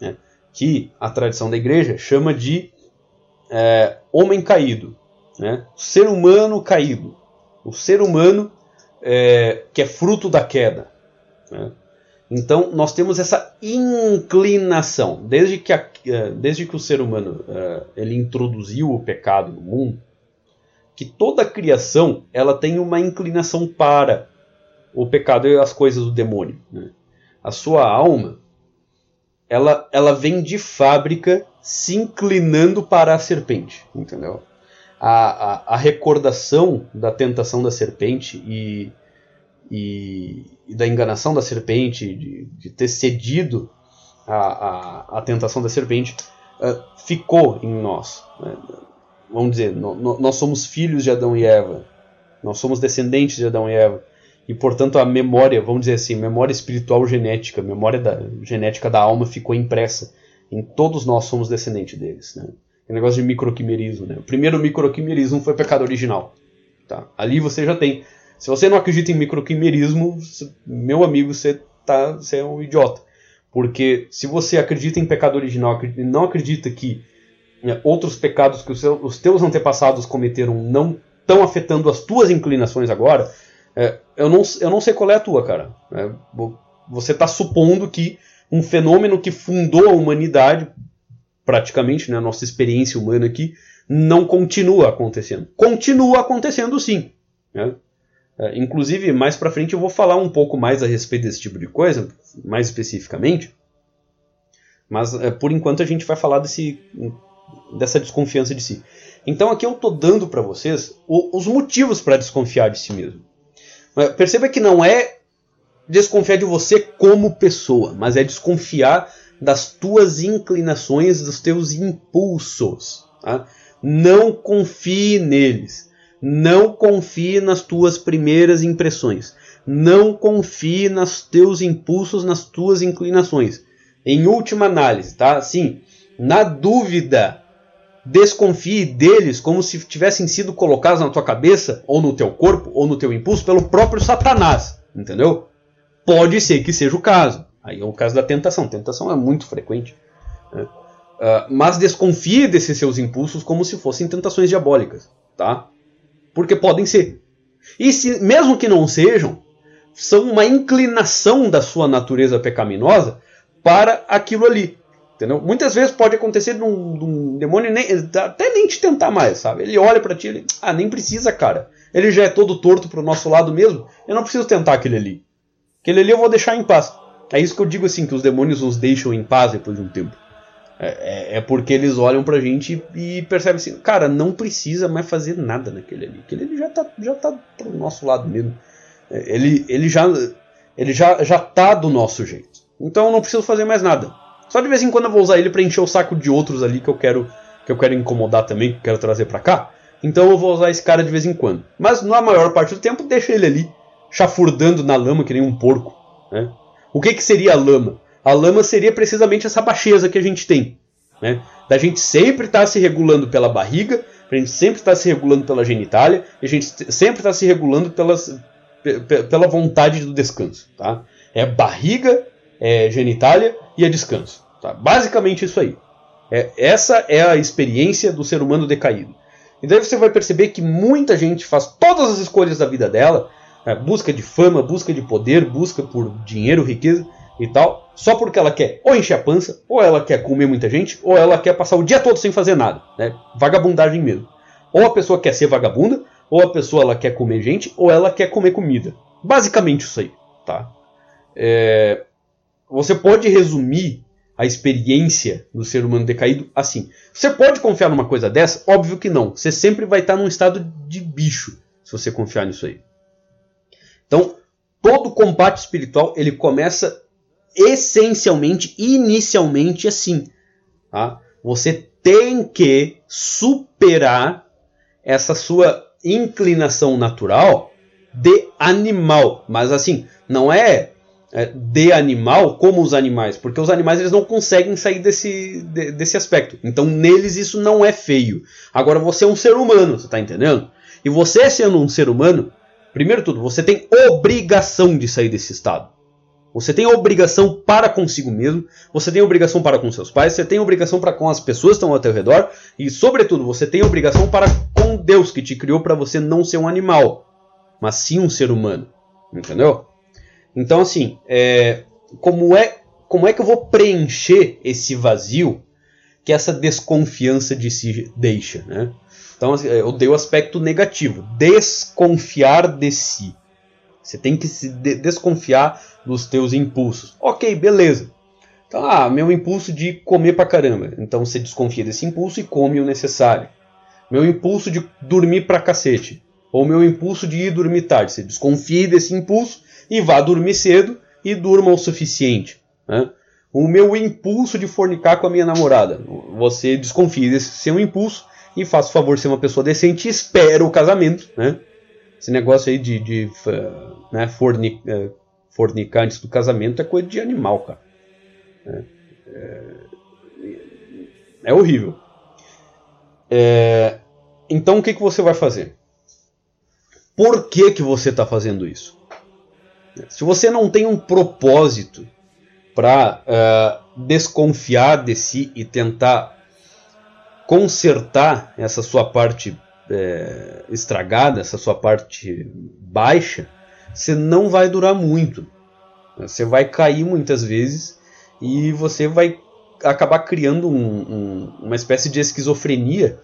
Speaker 2: né? que a tradição da igreja chama de é, homem caído, né? o ser humano caído, o ser humano é, que é fruto da queda. Né? Então nós temos essa inclinação, desde que, a, é, desde que o ser humano é, ele introduziu o pecado no mundo, que toda a criação ela tem uma inclinação para o pecado e as coisas do demônio. Né? A sua alma ela, ela vem de fábrica se inclinando para a serpente, entendeu? A, a, a recordação da tentação da serpente e, e, e da enganação da serpente, de, de ter cedido à a, a, tentação da serpente, uh, ficou em nós. Né? vamos dizer, no, no, nós somos filhos de Adão e Eva, nós somos descendentes de Adão e Eva, e portanto a memória, vamos dizer assim, memória espiritual genética, memória da, genética da alma ficou impressa. Em todos nós somos descendentes deles. Né? É um negócio de microquimerismo. Né? O primeiro microquimerismo foi o pecado original. Tá? Ali você já tem. Se você não acredita em microquimerismo, meu amigo, você, tá, você é um idiota. Porque se você acredita em pecado original e não acredita que né, outros pecados que os, teus antepassados cometeram não estão afetando as tuas inclinações agora, é, eu, não, eu não sei qual é a tua, cara. É, você está supondo que um fenômeno que fundou a humanidade, praticamente, né, a nossa experiência humana aqui, não continua acontecendo. Continua acontecendo sim. Né? É, inclusive, mais para frente eu vou falar um pouco mais a respeito desse tipo de coisa, mais especificamente. Mas é, por enquanto a gente vai falar desse dessa desconfiança de si. Então aqui eu estou dando para vocês o, os motivos para desconfiar de si mesmo. Perceba que não é desconfiar de você como pessoa, mas é desconfiar das tuas inclinações, dos teus impulsos. Tá? Não confie neles. Não confie nas tuas primeiras impressões. Não confie nos teus impulsos, nas tuas inclinações. Em última análise, tá? Sim, na dúvida, desconfie deles como se tivessem sido colocados na tua cabeça, ou no teu corpo, ou no teu impulso pelo próprio Satanás, entendeu? Pode ser que seja o caso. Aí é o caso da tentação. Tentação é muito frequente. Né? Uh, mas desconfie desses seus impulsos como se fossem tentações diabólicas, tá? Porque podem ser. E se, mesmo que não sejam, são uma inclinação da sua natureza pecaminosa para aquilo ali. Entendeu? Muitas vezes pode acontecer de um, de um demônio nem, até nem te tentar mais, sabe? Ele olha para ti, ele, ah, nem precisa, cara. Ele já é todo torto pro nosso lado mesmo. Eu não preciso tentar aquele ali. Aquele ali eu vou deixar em paz. É isso que eu digo assim, que os demônios nos deixam em paz depois de um tempo. É, é, é porque eles olham pra gente e, percebem assim, cara, não precisa mais fazer nada naquele ali. Aquele ali já tá, já tá pro nosso lado mesmo. É, ele, ele, já, ele já, já tá do nosso jeito. Então eu não preciso fazer mais nada. Só de vez em quando eu vou usar ele para encher o saco de outros ali que eu quero que eu quero incomodar também, que eu quero trazer para cá. Então eu vou usar esse cara de vez em quando. Mas na maior parte do tempo deixa ele ali chafurdando na lama que nem um porco, né? O que que seria a lama? A lama seria precisamente essa baixeza que a gente tem, né? Da gente sempre estar tá se regulando pela barriga, a gente sempre estar tá se regulando pela genitália, a gente sempre estar tá se regulando pelas, pela vontade do descanso, tá? É barriga, é genitália e é descanso. Tá? Basicamente isso aí. É, essa é a experiência do ser humano decaído. E daí você vai perceber que muita gente faz todas as escolhas da vida dela, é, busca de fama, busca de poder, busca por dinheiro, riqueza e tal, só porque ela quer ou encher a pança, ou ela quer comer muita gente, ou ela quer passar o dia todo sem fazer nada. Né? Vagabundagem mesmo. Ou a pessoa quer ser vagabunda, ou a pessoa ela quer comer gente, ou ela quer comer comida. Basicamente isso aí. Tá? É, você pode resumir a experiência do ser humano decaído assim. Você pode confiar numa coisa dessa? Óbvio que não. Você sempre vai estar num estado de bicho se você confiar nisso aí. Então, todo combate espiritual ele começa essencialmente, inicialmente assim. Tá? Você tem que superar essa sua inclinação natural de animal. Mas assim, não é é, de animal como os animais, porque os animais eles não conseguem sair desse, de, desse aspecto. Então neles isso não é feio. Agora você é um ser humano, você está entendendo? E você sendo um ser humano, primeiro tudo, você tem obrigação de sair desse estado. Você tem obrigação para consigo mesmo, você tem obrigação para com seus pais, você tem obrigação para com as pessoas que estão ao teu redor e, sobretudo, você tem obrigação para com Deus que te criou para você não ser um animal, mas sim um ser humano. Entendeu? Então, assim, é, como, é, como é que eu vou preencher esse vazio que essa desconfiança de si deixa? Né? Então, assim, eu dei o aspecto negativo: desconfiar de si. Você tem que se de desconfiar dos teus impulsos. Ok, beleza. Então, ah, meu impulso de comer pra caramba. Então você desconfia desse impulso e come o necessário. Meu impulso de dormir pra cacete. Ou meu impulso de ir dormir tarde. Você desconfia desse impulso e vá dormir cedo e durma o suficiente. Né? O meu impulso de fornicar com a minha namorada. Você desconfie desse seu impulso e faça o favor de ser uma pessoa decente e espera o casamento. Né? Esse negócio aí de, de né, fornic, é, fornicar antes do casamento é coisa de animal, cara. É, é, é horrível. É, então o que, que você vai fazer? Por que, que você está fazendo isso? Se você não tem um propósito para uh, eh, desconfiar de si e tentar consertar essa sua parte é, estragada, essa sua parte baixa, você não vai durar muito. Você vai cair muitas vezes e você vai acabar criando um, um, uma espécie de esquizofrenia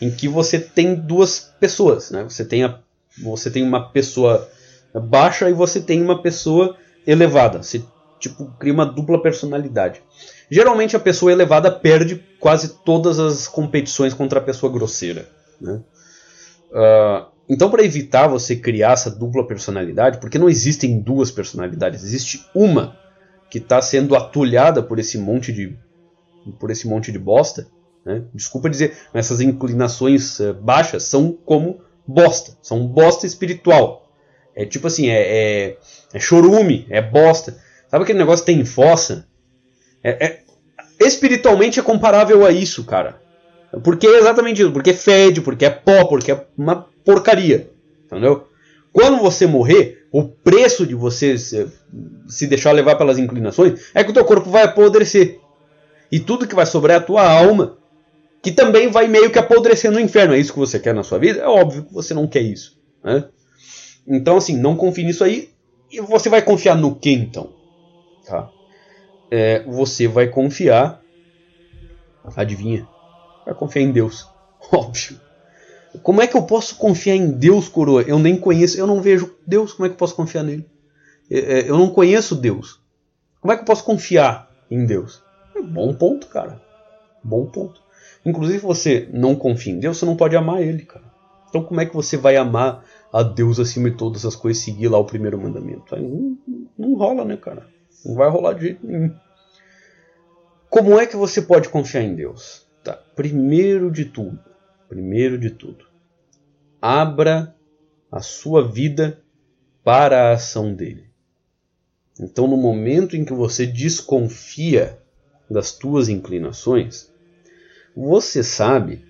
Speaker 2: em que você tem duas pessoas. Né? Você, tem a, você tem uma pessoa baixa e você tem uma pessoa elevada. Você tipo cria uma dupla personalidade. Geralmente a pessoa elevada perde quase todas as competições contra a pessoa grosseira. Né? Uh, então, para evitar você criar essa dupla personalidade, porque não existem duas personalidades, existe uma que está sendo atulhada por esse monte de por esse monte de bosta. Né? Desculpa dizer, essas inclinações uh, baixas são como bosta. São bosta espiritual. É tipo assim, é, é, é chorume, é bosta. Sabe aquele negócio que tem fossa? É, é, espiritualmente é comparável a isso, cara. Porque é exatamente isso. Porque fede, porque é pó, porque é uma porcaria. Entendeu? Quando você morrer, o preço de você se, deixar levar pelas inclinações é que o teu corpo vai apodrecer. E tudo que vai sobrar é a tua alma, que também vai meio que apodrecer no inferno. É isso que você quer na sua vida? É óbvio que você não quer isso. Né? Então, assim, não confie nisso aí. E você vai confiar no que então? Tá? É, você vai confiar. Adivinha? Vai confiar em Deus. Óbvio. Como é que eu posso confiar em Deus, coroa? Eu nem conheço, eu não vejo Deus, como é que eu posso confiar nele? É, é, eu não conheço Deus. Como é que eu posso confiar em Deus? É bom ponto, cara. Bom ponto. Inclusive, você não confia em Deus, você não pode amar Ele, cara. Então, como é que você vai amar a Deus acima de todas as coisas, seguir lá o primeiro mandamento? Aí não, não rola, né, cara? Não vai rolar de jeito nenhum. Como é que você pode confiar em Deus? Tá. Primeiro de tudo, primeiro de tudo, abra a sua vida para a ação dele. Então, no momento em que você desconfia das tuas inclinações, você sabe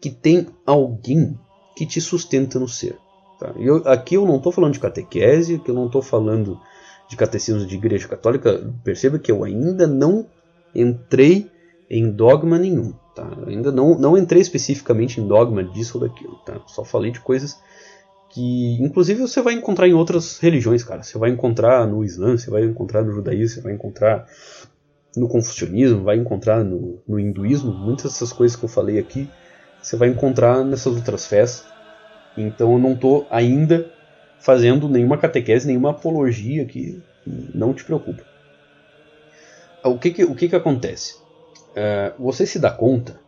Speaker 2: que tem alguém que te sustenta no ser. Tá? Eu, aqui eu não estou falando de catequese, que eu não estou falando de catecismo de igreja católica. Perceba que eu ainda não entrei em dogma nenhum. Tá? Ainda não, não entrei especificamente em dogma disso ou daquilo. Tá? Só falei de coisas que, inclusive, você vai encontrar em outras religiões, cara. Você vai encontrar no Islã, você vai encontrar no judaísmo, você vai encontrar no confucionismo, vai encontrar no, no hinduísmo. Muitas dessas coisas que eu falei aqui, você vai encontrar nessas outras fés. Então eu não estou ainda fazendo nenhuma catequese, nenhuma apologia aqui. Não te preocupa. O que, que o que, que acontece? É, você se dá conta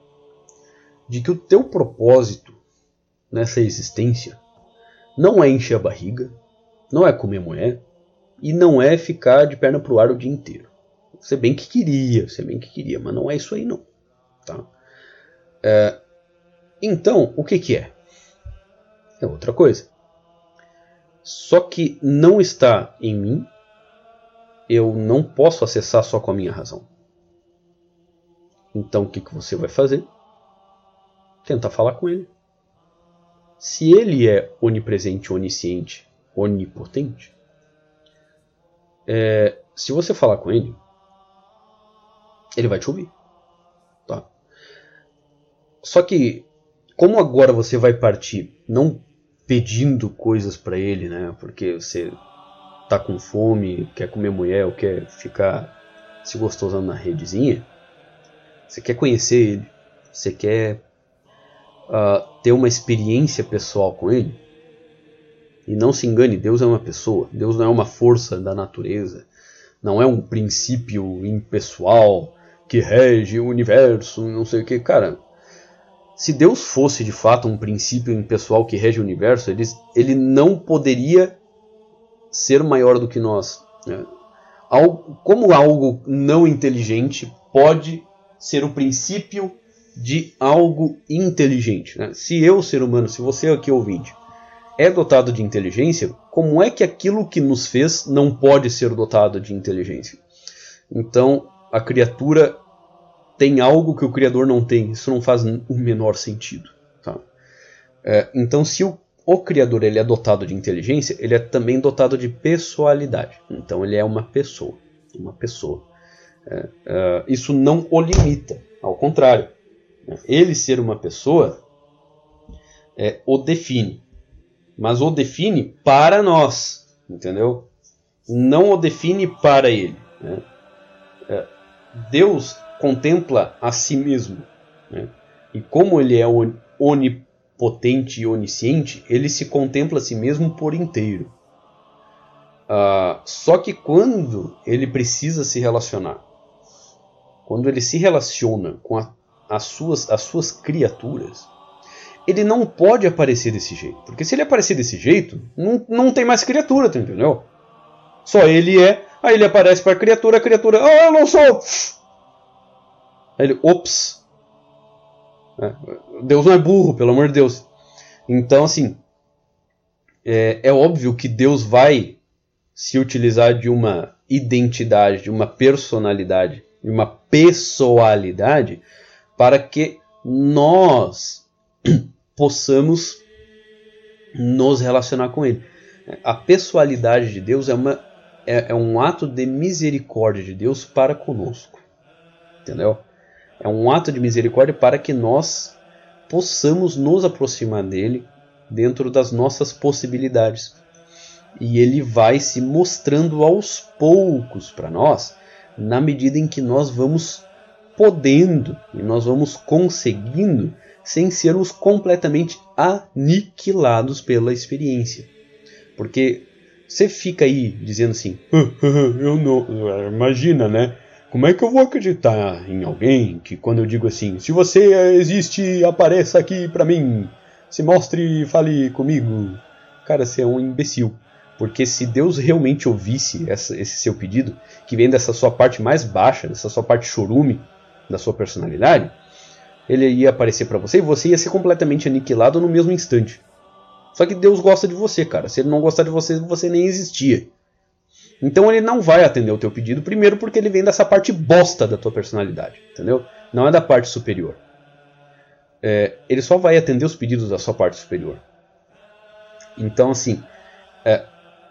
Speaker 2: de que o teu propósito nessa existência não é encher a barriga, não é comer mulher e não é ficar de perna pro ar o dia inteiro. Você bem que queria, você bem que queria, mas não é isso aí não. Tá? É, então, o que, que é? É outra coisa. Só que não está em mim, eu não posso acessar só com a minha razão. Então o que, que você vai fazer? Tentar falar com ele. Se ele é onipresente, onisciente, onipotente, é, se você falar com ele, ele vai te ouvir. Tá? Só que, como agora você vai partir não pedindo coisas para ele, né? Porque você tá com fome, quer comer mulher ou quer ficar se gostosando na redezinha, você quer conhecer ele, você quer uh, ter uma experiência pessoal com ele. E não se engane, Deus é uma pessoa, Deus não é uma força da natureza, não é um princípio impessoal que rege o universo, não sei o que. Cara, se Deus fosse de fato um princípio impessoal que rege o universo, ele, ele não poderia ser maior do que nós. Né? Como algo não inteligente pode ser o princípio de algo inteligente. Né? Se eu, ser humano, se você aqui ouvinte, é dotado de inteligência, como é que aquilo que nos fez não pode ser dotado de inteligência? Então, a criatura tem algo que o Criador não tem. Isso não faz o menor sentido. Tá? É, então, se o, o, Criador ele é dotado de inteligência, ele é também dotado de pessoalidade. Então, ele é uma pessoa. Uma pessoa. É, isso não o limita, ao contrário. Ele ser uma pessoa é, o define, mas o define para nós, entendeu? Não o define para ele. Né? É, Deus contempla a si mesmo, né? e como ele é onipotente e onisciente, ele se contempla a si mesmo por inteiro. Uh, só que quando ele precisa se relacionar quando ele se relaciona com a, as, suas, as suas criaturas, ele não pode aparecer desse jeito. Porque se ele aparecer desse jeito, não, não tem mais criatura, tu entendeu? Só ele é. Aí ele aparece para a criatura, a criatura. Ah, oh, eu não sou! Aí ele, ops! É, Deus não é burro, pelo amor de Deus. Então, assim, é, é óbvio que Deus vai se utilizar de uma identidade, de uma personalidade, de uma pessoalidade, para que nós possamos nos relacionar com Ele. A pessoalidade de Deus é, uma, é, é um ato de misericórdia de Deus para conosco. Entendeu? É um ato de misericórdia para que nós possamos nos aproximar dele dentro das nossas possibilidades. E ele vai se mostrando aos poucos para nós, na medida em que nós vamos podendo e nós vamos conseguindo sem sermos completamente aniquilados pela experiência. Porque você fica aí dizendo assim, eu não, imagina, né? Como é que eu vou acreditar em alguém que quando eu digo assim, se você existe, apareça aqui para mim, se mostre e fale comigo. Cara, você é um imbecil. Porque se Deus realmente ouvisse essa, esse seu pedido, que vem dessa sua parte mais baixa, dessa sua parte chorume da sua personalidade, ele ia aparecer para você e você ia ser completamente aniquilado no mesmo instante. Só que Deus gosta de você, cara. Se ele não gostar de você, você nem existia. Então ele não vai atender o teu pedido, primeiro porque ele vem dessa parte bosta da tua personalidade, entendeu? Não é da parte superior. É, ele só vai atender os pedidos da sua parte superior. Então, assim, é,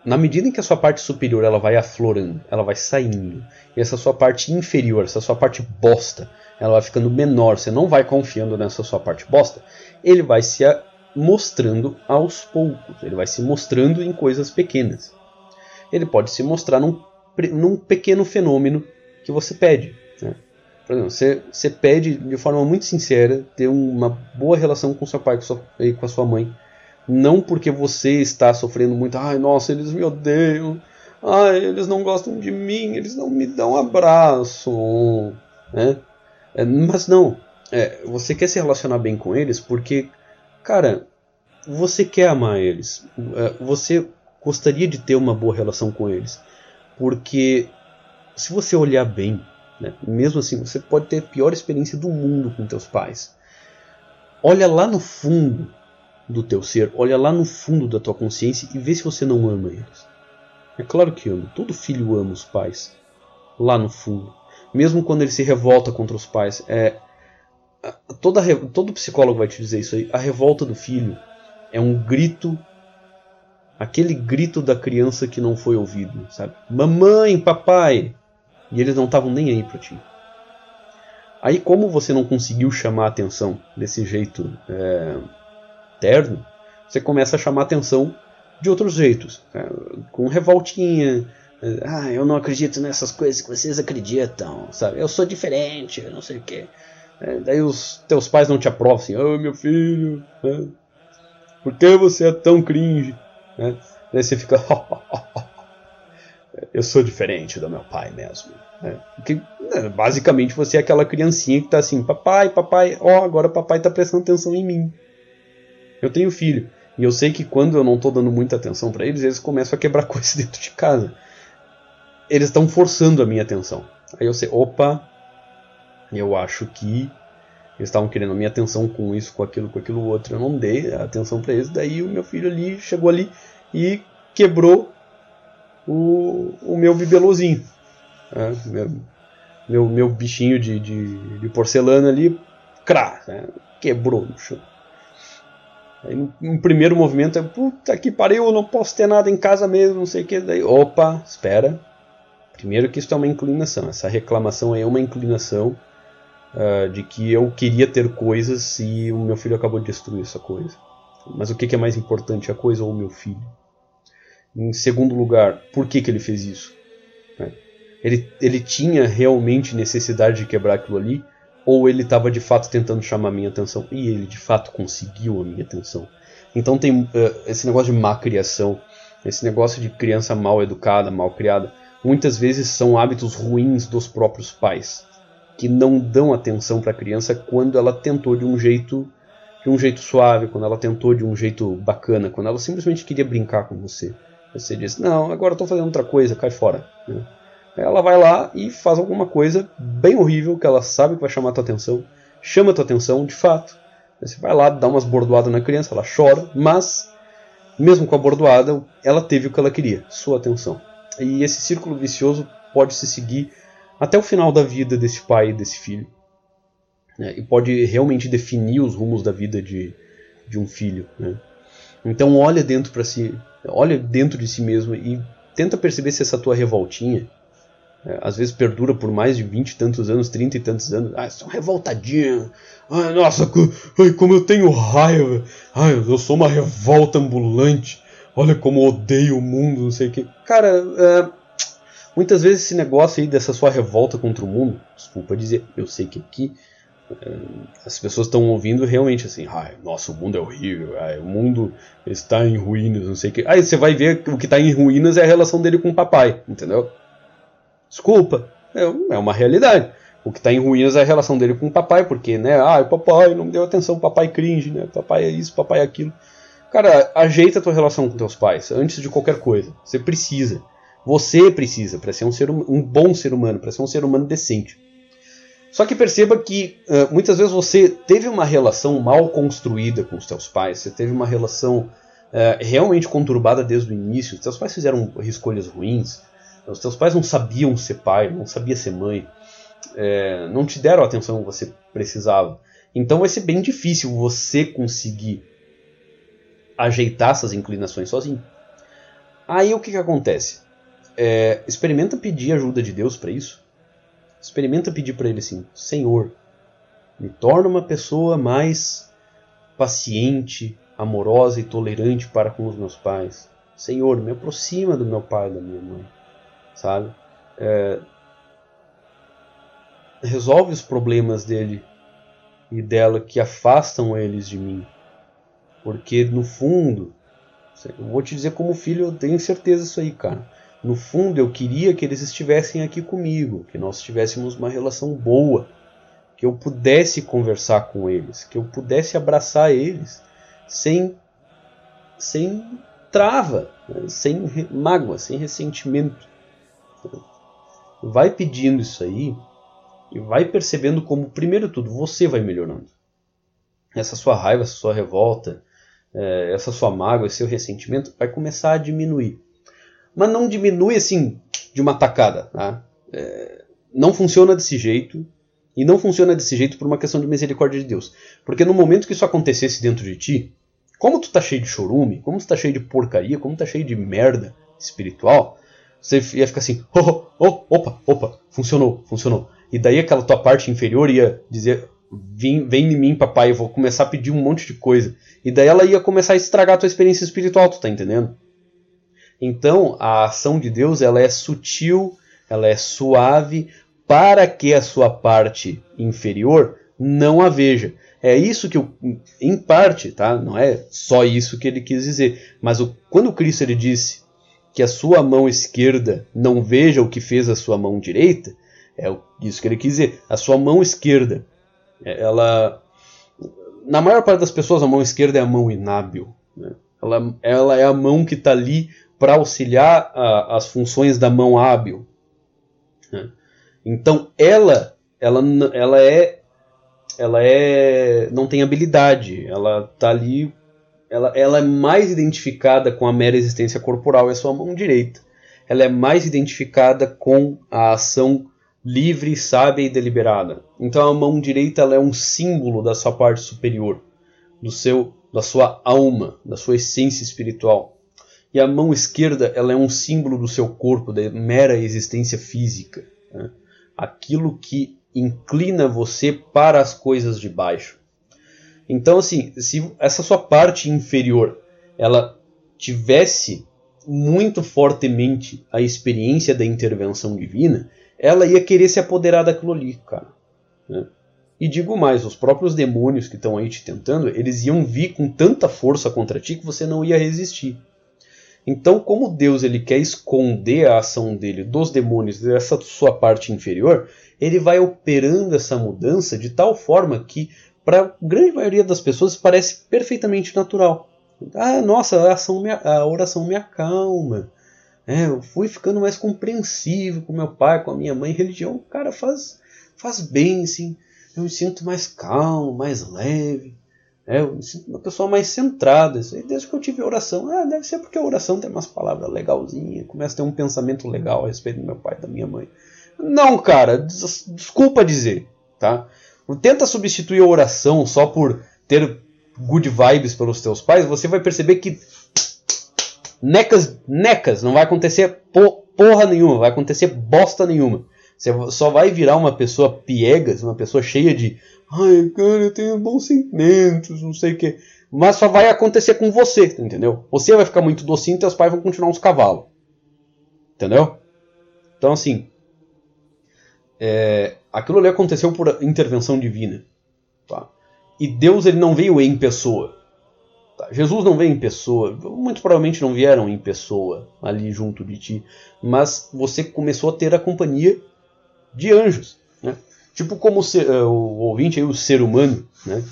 Speaker 2: na medida em que a sua parte superior ela vai aflorando, ela vai saindo, e essa sua parte inferior, essa sua parte bosta, ela vai ficando menor, você não vai confiando nessa sua parte bosta, ele vai se mostrando aos poucos, ele vai se mostrando em coisas pequenas ele pode se mostrar num, num pequeno fenômeno que você pede. Né? Por exemplo, você, você pede de forma muito sincera ter uma boa relação com seu pai e com a sua mãe. Não porque você está sofrendo muito, ai nossa, eles me odeiam, ai, eles não gostam de mim, eles não me dão um abraço. Né? É, mas não, é, você quer se relacionar bem com eles porque, cara, você quer amar eles. É, você gostaria de ter uma boa relação com eles. Porque se você olhar bem, né, mesmo assim, você pode ter a pior experiência do mundo com teus pais. Olha lá no fundo do teu ser, olha lá no fundo da tua consciência e vê se você não ama eles. É claro que ama, todo filho ama os pais, lá no fundo. Mesmo quando ele se revolta contra os pais, é toda, todo psicólogo vai te dizer isso aí. A revolta do filho é um grito aquele grito da criança que não foi ouvido, sabe? Mamãe, papai! E eles não estavam nem aí para ti. Aí, como você não conseguiu chamar a atenção desse jeito é, terno, você começa a chamar atenção de outros jeitos, é, com revoltinha. É, ah, eu não acredito nessas coisas que vocês acreditam, sabe? Eu sou diferente, eu não sei o quê. É, daí os teus pais não te aprovam assim, oh, meu filho, né? por que você é tão cringe? Né? Daí você fica. eu sou diferente do meu pai mesmo. Né? Porque, né, basicamente você é aquela criancinha que tá assim: papai, papai, ó, oh, agora papai tá prestando atenção em mim. Eu tenho filho. E eu sei que quando eu não tô dando muita atenção para eles, eles começam a quebrar coisas dentro de casa. Eles estão forçando a minha atenção. Aí eu sei, opa, eu acho que eles estavam querendo a minha atenção com isso, com aquilo, com aquilo outro. Eu não dei atenção para eles. Daí o meu filho ali chegou ali e quebrou o, o meu bibelozinho. Né? Meu, meu, meu, bichinho de, de, de porcelana ali, crá, né? quebrou no chão. Aí, primeiro movimento é, puta que pariu, não posso ter nada em casa mesmo, não sei o que. Daí, opa, espera. Primeiro que isso é uma inclinação, essa reclamação é uma inclinação uh, de que eu queria ter coisas e o meu filho acabou de destruir essa coisa. Mas o que, que é mais importante, a coisa ou o meu filho? Em segundo lugar, por que, que ele fez isso? Né? Ele, ele tinha realmente necessidade de quebrar aquilo ali? Ou ele estava de fato tentando chamar a minha atenção? E ele de fato conseguiu a minha atenção. Então tem uh, esse negócio de má criação, esse negócio de criança mal educada, mal criada, muitas vezes são hábitos ruins dos próprios pais que não dão atenção para a criança quando ela tentou de um jeito de um jeito suave, quando ela tentou de um jeito bacana, quando ela simplesmente queria brincar com você. Você diz, não, agora estou fazendo outra coisa, cai fora. Né? Ela vai lá e faz alguma coisa bem horrível que ela sabe que vai chamar a tua atenção, chama a tua atenção de fato. Você vai lá, dá umas bordoadas na criança, ela chora, mas mesmo com a bordoada, ela teve o que ela queria, sua atenção. E esse círculo vicioso pode se seguir até o final da vida desse pai e desse filho. Né? E pode realmente definir os rumos da vida de, de um filho. Né? Então olha dentro para si, olha dentro de si mesmo e tenta perceber se essa tua revoltinha, às vezes perdura por mais de 20 e tantos anos, 30 e tantos anos. Ah, sou revoltadinho. Ai, nossa, ai, como eu tenho raiva. Ai, eu sou uma revolta ambulante. Olha como odeio o mundo, não sei o que. Cara, é, muitas vezes esse negócio aí dessa sua revolta contra o mundo, desculpa dizer, eu sei que aqui as pessoas estão ouvindo realmente assim, ai, nossa, o mundo é horrível, ai, o mundo está em ruínas, não sei o que. Aí você vai ver que o que está em ruínas é a relação dele com o papai, entendeu? Desculpa, é, é uma realidade. O que está em ruínas é a relação dele com o papai, porque, né, ah, o papai não deu atenção, papai cringe, né, papai é isso, papai é aquilo. Cara, ajeita a tua relação com teus pais antes de qualquer coisa. Você precisa. Você precisa para ser um, ser, hum, um bom ser humano, para ser um ser humano decente. Só que perceba que uh, muitas vezes você teve uma relação mal construída com os teus pais, você teve uma relação uh, realmente conturbada desde o início, os teus pais fizeram escolhas ruins, os teus pais não sabiam ser pai, não sabiam ser mãe, uh, não te deram a atenção que você precisava. Então vai ser bem difícil você conseguir ajeitar essas inclinações sozinho. Aí o que, que acontece? É, experimenta pedir ajuda de Deus para isso Experimenta pedir para ele assim: Senhor, me torna uma pessoa mais paciente, amorosa e tolerante para com os meus pais. Senhor, me aproxima do meu pai e da minha mãe, sabe? É, resolve os problemas dele e dela que afastam eles de mim. Porque no fundo, eu vou te dizer como filho, eu tenho certeza disso aí, cara. No fundo, eu queria que eles estivessem aqui comigo, que nós tivéssemos uma relação boa, que eu pudesse conversar com eles, que eu pudesse abraçar eles sem sem trava, né? sem mágoa, sem ressentimento. Vai pedindo isso aí e vai percebendo como, primeiro tudo, você vai melhorando. Essa sua raiva, essa sua revolta, eh, essa sua mágoa, esse seu ressentimento vai começar a diminuir mas não diminui assim de uma tacada. Tá? É, não funciona desse jeito. E não funciona desse jeito por uma questão de misericórdia de Deus. Porque no momento que isso acontecesse dentro de ti, como tu tá cheio de chorume, como tu tá cheio de porcaria, como tu tá cheio de merda espiritual, você ia ficar assim, oh, oh, opa, opa, funcionou, funcionou. E daí aquela tua parte inferior ia dizer, vem, vem em mim, papai, eu vou começar a pedir um monte de coisa. E daí ela ia começar a estragar a tua experiência espiritual, tu tá entendendo? Então, a ação de Deus ela é sutil, ela é suave, para que a sua parte inferior não a veja. É isso que, eu, em parte, tá? não é só isso que ele quis dizer, mas o, quando Cristo ele disse que a sua mão esquerda não veja o que fez a sua mão direita, é isso que ele quis dizer. A sua mão esquerda, é, ela, na maior parte das pessoas, a mão esquerda é a mão inábil. Né? Ela, ela é a mão que está ali para auxiliar a, as funções da mão hábil. Né? Então ela, ela, ela é, ela é, não tem habilidade. Ela está ali, ela, ela é mais identificada com a mera existência corporal é sua mão direita. Ela é mais identificada com a ação livre, sábia e deliberada. Então a mão direita ela é um símbolo da sua parte superior, do seu, da sua alma, da sua essência espiritual e a mão esquerda ela é um símbolo do seu corpo, da mera existência física. Né? Aquilo que inclina você para as coisas de baixo. Então, assim, se essa sua parte inferior ela tivesse muito fortemente a experiência da intervenção divina, ela ia querer se apoderar daquilo ali, cara. Né? E digo mais, os próprios demônios que estão aí te tentando, eles iam vir com tanta força contra ti que você não ia resistir. Então, como Deus ele quer esconder a ação dele dos demônios dessa sua parte inferior, ele vai operando essa mudança de tal forma que para a grande maioria das pessoas parece perfeitamente natural. Ah, nossa, a, ação me, a oração me acalma. É, eu fui ficando mais compreensivo com meu pai, com a minha mãe. Religião, cara, faz, faz bem, sim. Eu me sinto mais calmo, mais leve. É, eu me sinto uma pessoa mais centrada. Isso aí, desde que eu tive oração. Ah, deve ser porque a oração tem umas palavras legalzinhas. Começa a ter um pensamento legal a respeito do meu pai e da minha mãe. Não, cara, des desculpa dizer, tá? Tenta substituir a oração só por ter good vibes pelos teus pais, você vai perceber que necas, necas, não vai acontecer porra nenhuma, vai acontecer bosta nenhuma. Você só vai virar uma pessoa piegas, uma pessoa cheia de ai, cara, eu tenho bons sentimentos, não sei o que. Mas só vai acontecer com você, entendeu? Você vai ficar muito docinho e teus pais vão continuar uns cavalos. Entendeu? Então, assim, é, aquilo ali aconteceu por intervenção divina. Tá? E Deus ele não veio em pessoa. Tá? Jesus não veio em pessoa. Muito provavelmente não vieram em pessoa ali junto de ti. Mas você começou a ter a companhia de anjos. Né? Tipo como o, uh, o ouvinte, aí, o ser humano. Né?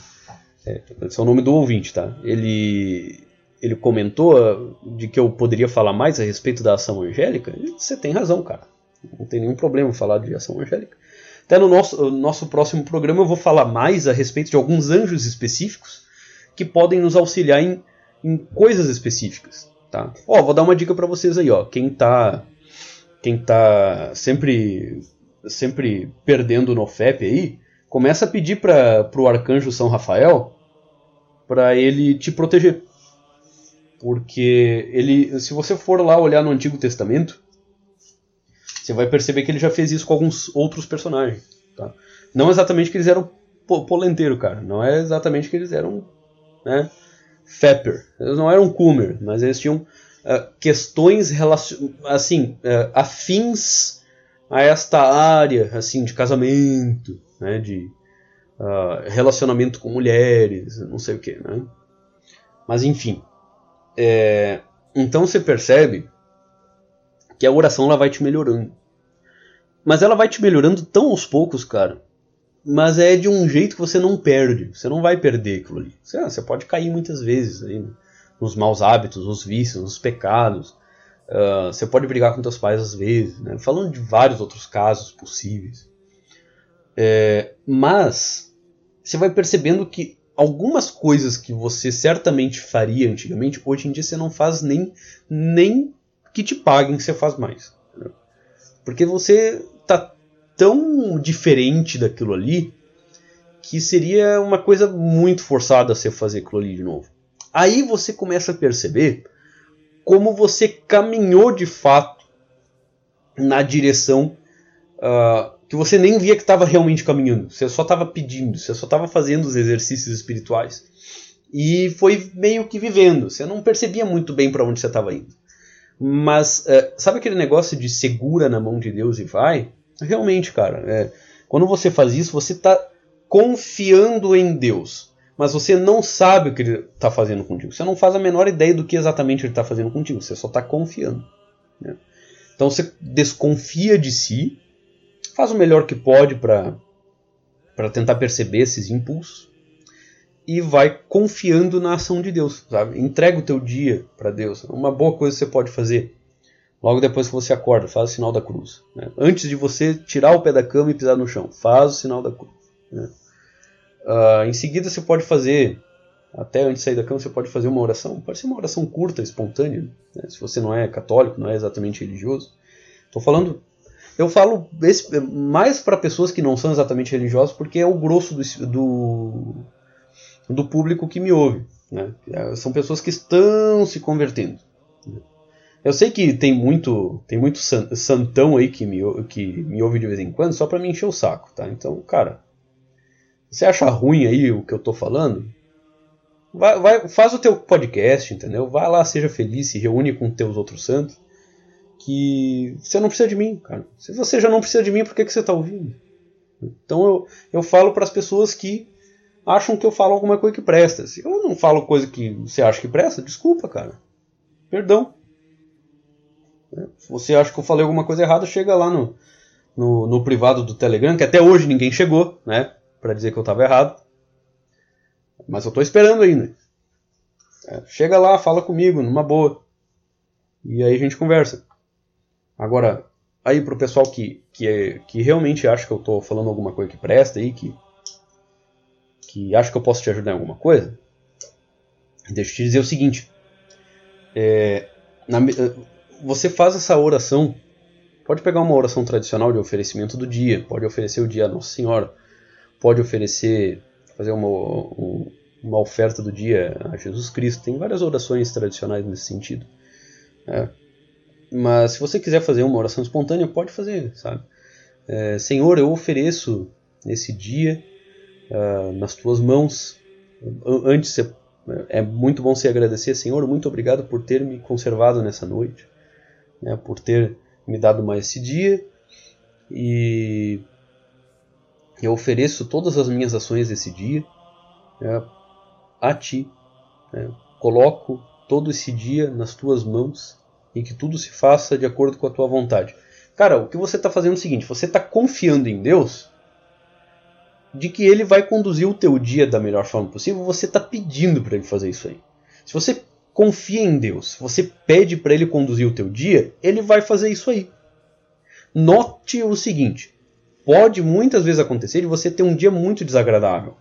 Speaker 2: É, esse é o nome do ouvinte. Tá? Ele, ele comentou uh, de que eu poderia falar mais a respeito da ação angélica. Você tem razão, cara. Não tem nenhum problema falar de ação angélica. Até no nosso, nosso próximo programa eu vou falar mais a respeito de alguns anjos específicos que podem nos auxiliar em, em coisas específicas. Tá? Ó, vou dar uma dica para vocês aí, ó. Quem tá, quem tá sempre, sempre perdendo no FEP aí, começa a pedir para o arcanjo São Rafael para ele te proteger. Porque ele, se você for lá olhar no Antigo Testamento, você vai perceber que ele já fez isso com alguns outros personagens. Tá? Não exatamente que eles eram polenteiro, cara. Não é exatamente que eles eram né, Fepper. Eles não eram Coomer, mas eles tinham uh, questões assim uh, afins a esta área assim de casamento, né, de uh, relacionamento com mulheres, não sei o que, né? Mas enfim, é, então você percebe que a oração ela vai te melhorando. Mas ela vai te melhorando tão aos poucos, cara. Mas é de um jeito que você não perde. Você não vai perder aquilo ali. Você, você pode cair muitas vezes aí, né? nos maus hábitos, nos vícios, nos pecados. Uh, você pode brigar com seus pais às vezes. Né? Falando de vários outros casos possíveis. É, mas você vai percebendo que algumas coisas que você certamente faria antigamente, hoje em dia você não faz nem, nem que te paguem você faz mais. Porque você tá tão diferente daquilo ali que seria uma coisa muito forçada você fazer aquilo ali de novo. Aí você começa a perceber como você caminhou de fato na direção uh, que você nem via que estava realmente caminhando. Você só estava pedindo, você só estava fazendo os exercícios espirituais. E foi meio que vivendo. Você não percebia muito bem para onde você estava indo. Mas é, sabe aquele negócio de segura na mão de Deus e vai? Realmente, cara, é, quando você faz isso, você está confiando em Deus. Mas você não sabe o que ele está fazendo contigo. Você não faz a menor ideia do que exatamente ele está fazendo contigo. Você só está confiando. Né? Então você desconfia de si, faz o melhor que pode para tentar perceber esses impulsos e vai confiando na ação de Deus, sabe? Entrega o teu dia para Deus. Uma boa coisa que você pode fazer logo depois que você acorda, faz o sinal da cruz. Né? Antes de você tirar o pé da cama e pisar no chão, faz o sinal da cruz. Né? Uh, em seguida você pode fazer, até antes de sair da cama, você pode fazer uma oração. Pode ser uma oração curta, espontânea, né? se você não é católico, não é exatamente religioso. Estou falando eu falo esse, mais para pessoas que não são exatamente religiosas, porque é o grosso do, do, do público que me ouve. Né? É, são pessoas que estão se convertendo. Eu sei que tem muito tem muito santão aí que me, que me ouve de vez em quando só para me encher o saco, tá? Então, cara, você acha ruim aí o que eu tô falando? Vai, vai, faz o teu podcast, entendeu? Vai lá, seja feliz, se reúne com teus outros santos. Que você não precisa de mim, cara. Se você já não precisa de mim, por que, que você tá ouvindo? Então eu, eu falo para as pessoas que acham que eu falo alguma coisa que presta. Se eu não falo coisa que você acha que presta, desculpa, cara. Perdão. Se você acha que eu falei alguma coisa errada, chega lá no, no, no privado do Telegram, que até hoje ninguém chegou, né? Pra dizer que eu tava errado. Mas eu tô esperando ainda. É, chega lá, fala comigo, numa boa. E aí a gente conversa. Agora, aí pro pessoal que, que, é, que realmente acha que eu tô falando alguma coisa que presta aí, que que acha que eu posso te ajudar em alguma coisa, Deixa eu te dizer o seguinte: é, na, você faz essa oração. Pode pegar uma oração tradicional de oferecimento do dia, pode oferecer o dia a Nossa Senhora, pode oferecer, fazer uma, uma oferta do dia a Jesus Cristo. Tem várias orações tradicionais nesse sentido. É. Mas se você quiser fazer uma oração espontânea, pode fazer, sabe? É, Senhor, eu ofereço nesse dia uh, nas tuas mãos. Antes é muito bom se agradecer, Senhor, muito obrigado por ter me conservado nessa noite né, por ter me dado mais esse dia. E eu ofereço todas as minhas ações desse dia né, a ti. Né, coloco todo esse dia nas tuas mãos e que tudo se faça de acordo com a tua vontade. Cara, o que você está fazendo é o seguinte: você está confiando em Deus de que Ele vai conduzir o teu dia da melhor forma possível. Você está pedindo para Ele fazer isso aí. Se você confia em Deus, você pede para ele conduzir o teu dia, ele vai fazer isso aí. Note o seguinte: pode muitas vezes acontecer de você ter um dia muito desagradável,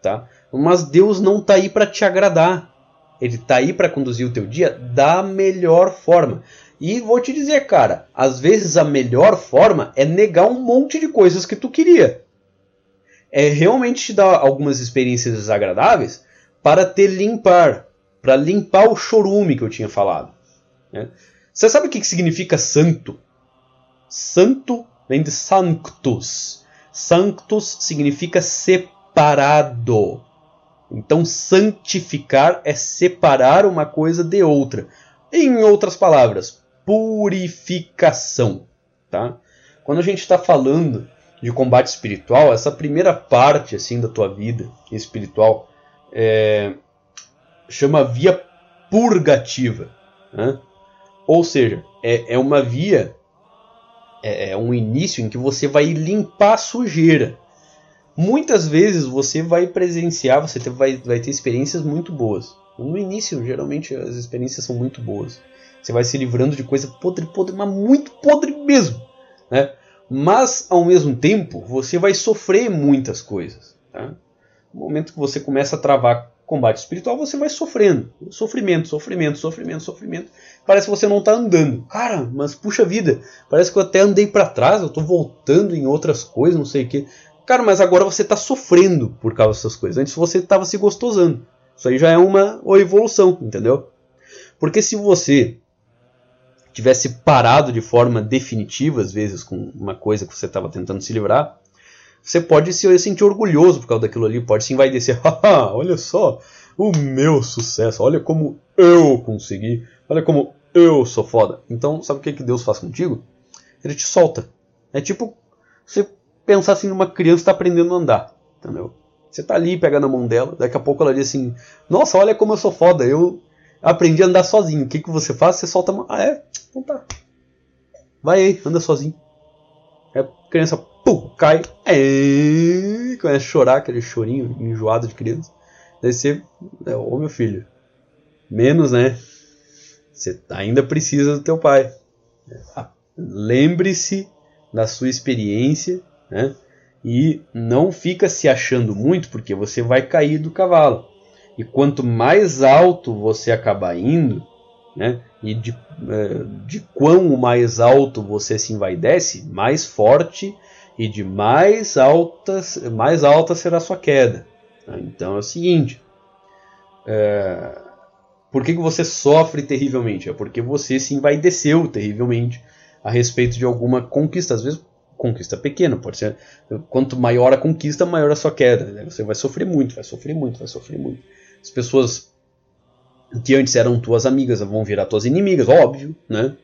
Speaker 2: tá? Mas Deus não está aí para te agradar. Ele está aí para conduzir o teu dia da melhor forma. E vou te dizer, cara, às vezes a melhor forma é negar um monte de coisas que tu queria. É realmente te dar algumas experiências desagradáveis para te limpar, para limpar o chorume que eu tinha falado. Né? Você sabe o que significa santo? Santo vem de sanctus. Sanctus significa separado. Então, santificar é separar uma coisa de outra. Em outras palavras, purificação. Tá? Quando a gente está falando de combate espiritual, essa primeira parte assim da tua vida espiritual, é, chama via purgativa. Né? Ou seja, é, é uma via, é, é um início em que você vai limpar a sujeira. Muitas vezes você vai presenciar, você vai, vai ter experiências muito boas. No início, geralmente, as experiências são muito boas. Você vai se livrando de coisa podre, podre, mas muito podre mesmo. Né? Mas, ao mesmo tempo, você vai sofrer muitas coisas. Tá? No momento que você começa a travar combate espiritual você vai sofrendo. Sofrimento, sofrimento, sofrimento, sofrimento. Parece que você não está andando. Cara, mas puxa vida, parece que eu até andei para trás, eu estou voltando em outras coisas, não sei o que. Cara, mas agora você está sofrendo por causa dessas coisas. Antes você estava se gostosando. Isso aí já é uma, uma evolução, entendeu? Porque se você tivesse parado de forma definitiva, às vezes, com uma coisa que você estava tentando se livrar, você pode se sentir orgulhoso por causa daquilo ali, pode se envaidecer. olha só o meu sucesso, olha como eu consegui, olha como eu sou foda. Então, sabe o que, que Deus faz contigo? Ele te solta. É tipo você pensar assim numa criança que está aprendendo a andar, entendeu? Você tá ali, pega na mão dela, daqui a pouco ela diz assim: Nossa, olha como eu sou foda, eu aprendi a andar sozinho. O que, que você faz? Você solta a mão. Ah, é? Então tá. Vai aí, anda sozinho. É a criança pum, cai, é, começa a chorar, aquele chorinho enjoado de criança. Daí você, é, ô meu filho, menos, né? Você ainda precisa do teu pai. Lembre-se da sua experiência, né? E não fica se achando muito, porque você vai cair do cavalo. E quanto mais alto você acabar indo, né? E de, é, de quão mais alto você se envaidece, mais forte e de mais alta, mais alta será a sua queda. Então é o seguinte: é, por que, que você sofre terrivelmente? É porque você se envaideceu terrivelmente a respeito de alguma conquista. Às vezes, conquista pequena, pode ser. Quanto maior a conquista, maior a sua queda. Né? Você vai sofrer muito, vai sofrer muito, vai sofrer muito. As pessoas que antes eram tuas amigas vão virar tuas inimigas, óbvio, né?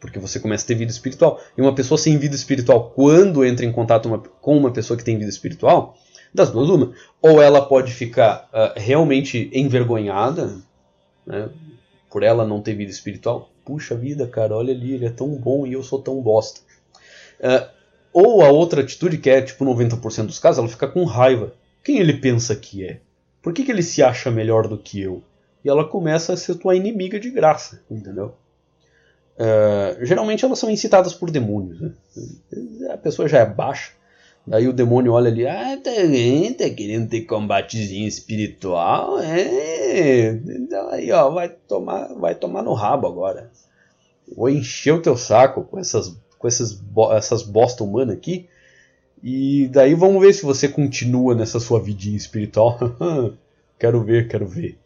Speaker 2: porque você começa a ter vida espiritual. E uma pessoa sem vida espiritual, quando entra em contato uma, com uma pessoa que tem vida espiritual, das duas uma, ou ela pode ficar uh, realmente envergonhada, né, por ela não ter vida espiritual. Puxa vida, cara, olha ali, ele é tão bom e eu sou tão bosta. Uh, ou a outra atitude, que é tipo 90% dos casos, ela fica com raiva. Quem ele pensa que é? Por que, que ele se acha melhor do que eu? E ela começa a ser tua inimiga de graça, entendeu? Uh, geralmente elas são incitadas por demônios. Né? A pessoa já é baixa, Daí o demônio olha ali, ah, tá, tá querendo ter combatezinho espiritual, é. Então aí, ó, vai tomar, vai tomar no rabo agora. Vou encher o teu saco com essas, com essas, essas bosta humana aqui. E daí vamos ver se você continua nessa sua vidinha espiritual. quero ver, quero ver.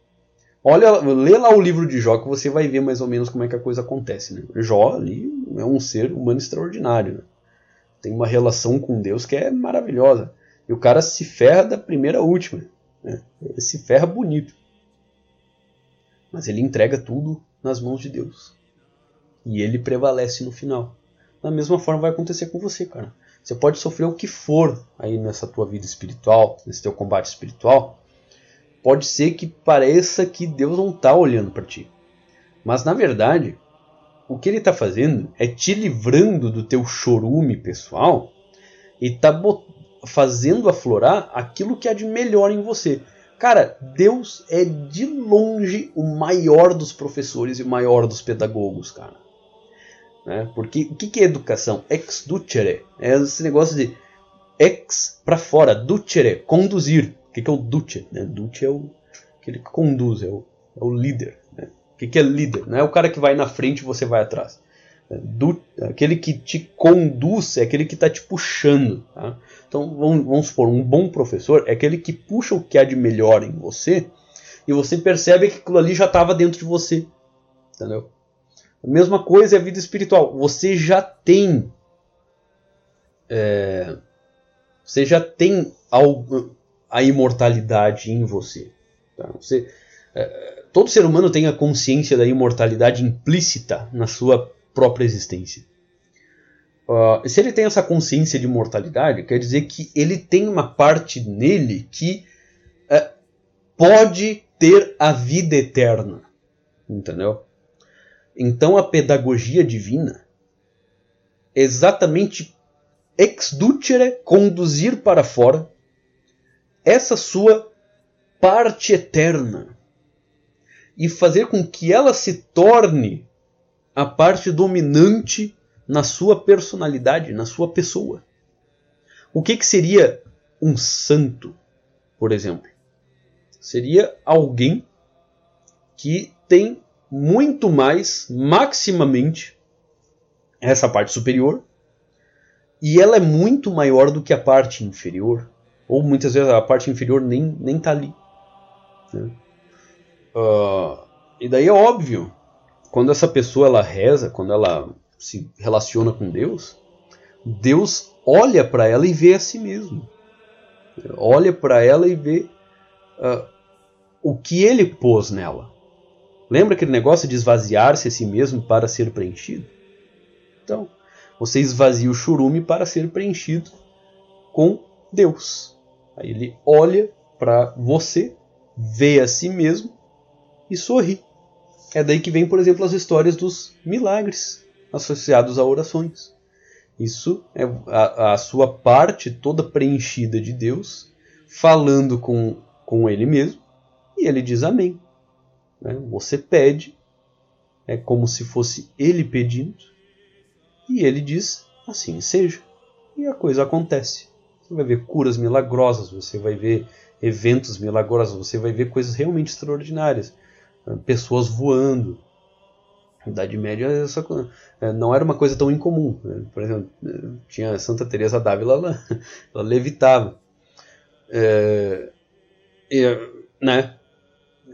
Speaker 2: Olha, lê lá o livro de Jó que você vai ver mais ou menos como é que a coisa acontece. Né? Jó ali é um ser humano extraordinário. Né? Tem uma relação com Deus que é maravilhosa. E o cara se ferra da primeira à última. Né? Ele se ferra bonito. Mas ele entrega tudo nas mãos de Deus. E ele prevalece no final. Da mesma forma vai acontecer com você, cara. Você pode sofrer o que for aí nessa tua vida espiritual, nesse teu combate espiritual. Pode ser que pareça que Deus não está olhando para ti. Mas na verdade, o que ele está fazendo é te livrando do teu chorume pessoal e está fazendo aflorar aquilo que há de melhor em você. Cara, Deus é de longe o maior dos professores e o maior dos pedagogos, cara. Né? Porque o que é educação? Ex ducere. É esse negócio de ex para fora, ducere, conduzir. O que é o duce? Né? Duce é o, aquele que conduz, é o, é o líder. Né? O que é líder? Não é o cara que vai na frente e você vai atrás. É, du, aquele que te conduz é aquele que está te puxando. Tá? Então vamos, vamos supor, um bom professor é aquele que puxa o que há de melhor em você e você percebe que aquilo ali já estava dentro de você. Entendeu? A mesma coisa é a vida espiritual. Você já tem. É, você já tem algo, a imortalidade em você. Tá? você é, todo ser humano tem a consciência da imortalidade implícita na sua própria existência. Uh, se ele tem essa consciência de imortalidade, quer dizer que ele tem uma parte nele que uh, pode ter a vida eterna. Entendeu? Então a pedagogia divina é exatamente ex ducere conduzir para fora essa sua parte eterna e fazer com que ela se torne a parte dominante na sua personalidade, na sua pessoa. O que, que seria um santo, por exemplo? Seria alguém que tem muito mais, maximamente, essa parte superior, e ela é muito maior do que a parte inferior, ou muitas vezes a parte inferior nem nem tá ali. Né? Uh, e daí é óbvio, quando essa pessoa ela reza, quando ela se relaciona com Deus, Deus olha para ela e vê a si mesmo. Olha para ela e vê uh, o que ele pôs nela. Lembra aquele negócio de esvaziar-se a si mesmo para ser preenchido? Então, você esvazia o churume para ser preenchido com Deus. Aí ele olha para você, vê a si mesmo e sorri. É daí que vem, por exemplo, as histórias dos milagres associados a orações. Isso é a, a sua parte toda preenchida de Deus, falando com, com Ele mesmo, e ele diz amém. Né? Você pede, é como se fosse ele pedindo, e ele diz assim seja. E a coisa acontece. Você vai ver curas milagrosas, você vai ver eventos milagrosos, você vai ver coisas realmente extraordinárias. Né? Pessoas voando. A Idade Média essa, é, não era uma coisa tão incomum. Né? Por exemplo, tinha Santa Teresa d'Ávila, ela, ela levitava. É, né?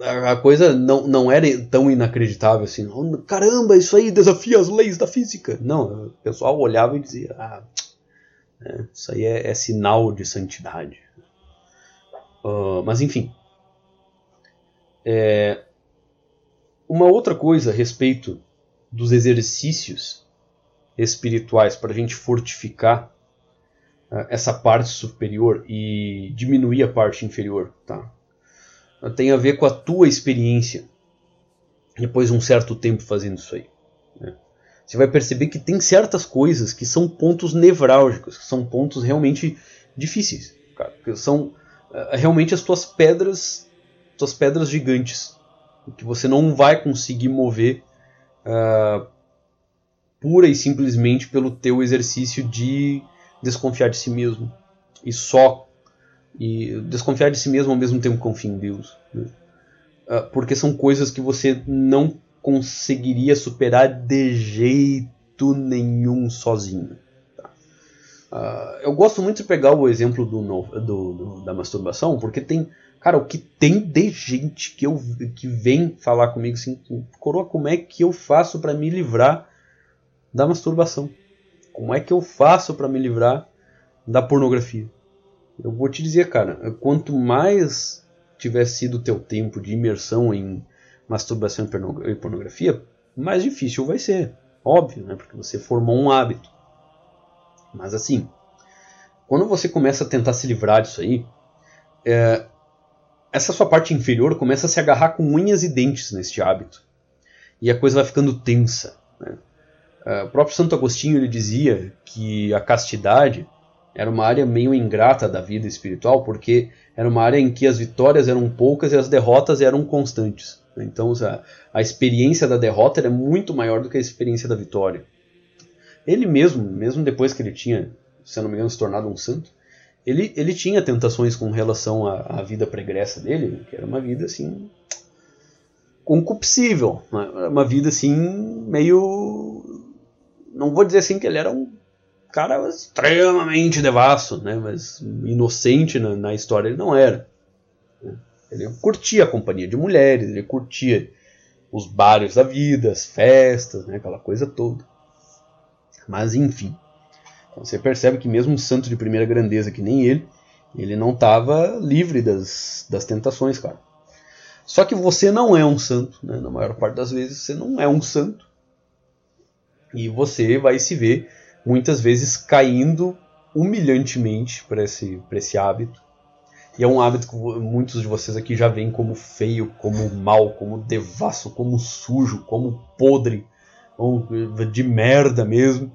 Speaker 2: A coisa não, não era tão inacreditável assim. Caramba, isso aí desafia as leis da física. Não, o pessoal olhava e dizia: ah, é, isso aí é, é, sinal de santidade. Uh, mas enfim. É, uma outra coisa a respeito dos exercícios espirituais para a gente fortificar uh, essa parte superior e diminuir a parte inferior, tá? Tem a ver com a tua experiência depois de um certo tempo fazendo isso aí. Né? Você vai perceber que tem certas coisas que são pontos nevrálgicos, que são pontos realmente difíceis, cara, que são uh, realmente as tuas pedras, tuas pedras gigantes, que você não vai conseguir mover uh, pura e simplesmente pelo teu exercício de desconfiar de si mesmo, e só e desconfiar de si mesmo ao mesmo tempo que confia em Deus. Né? Uh, porque são coisas que você não conseguiria superar de jeito nenhum sozinho. Uh, eu gosto muito de pegar o exemplo do, do, do, da masturbação, porque tem. Cara, o que tem de gente que, eu, que vem falar comigo assim, coroa, como é que eu faço para me livrar da masturbação? Como é que eu faço para me livrar da pornografia? Eu vou te dizer, cara, quanto mais tiver sido o teu tempo de imersão em masturbação e pornografia, mais difícil vai ser. Óbvio, né? Porque você formou um hábito. Mas assim, quando você começa a tentar se livrar disso aí, é, essa sua parte inferior começa a se agarrar com unhas e dentes neste hábito. E a coisa vai ficando tensa. Né? É, o próprio Santo Agostinho ele dizia que a castidade era uma área meio ingrata da vida espiritual, porque era uma área em que as vitórias eram poucas e as derrotas eram constantes. Então a, a experiência da derrota era muito maior do que a experiência da vitória. Ele mesmo, mesmo depois que ele tinha, se não me engano, se tornado um santo, ele, ele tinha tentações com relação à, à vida pregressa dele, que era uma vida assim concupiscível, né? uma vida assim meio não vou dizer assim que ele era um cara extremamente devasso, né? Mas inocente na, na história ele não era. Ele curtia a companhia de mulheres, ele curtia os bares da vida, as festas, né? aquela coisa toda. Mas enfim, então você percebe que mesmo um santo de primeira grandeza que nem ele, ele não estava livre das, das tentações, cara. Só que você não é um santo, né? na maior parte das vezes você não é um santo. E você vai se ver muitas vezes caindo humilhantemente para esse, esse hábito. E é um hábito que muitos de vocês aqui já veem como feio, como mal, como devasso, como sujo, como podre, de merda mesmo.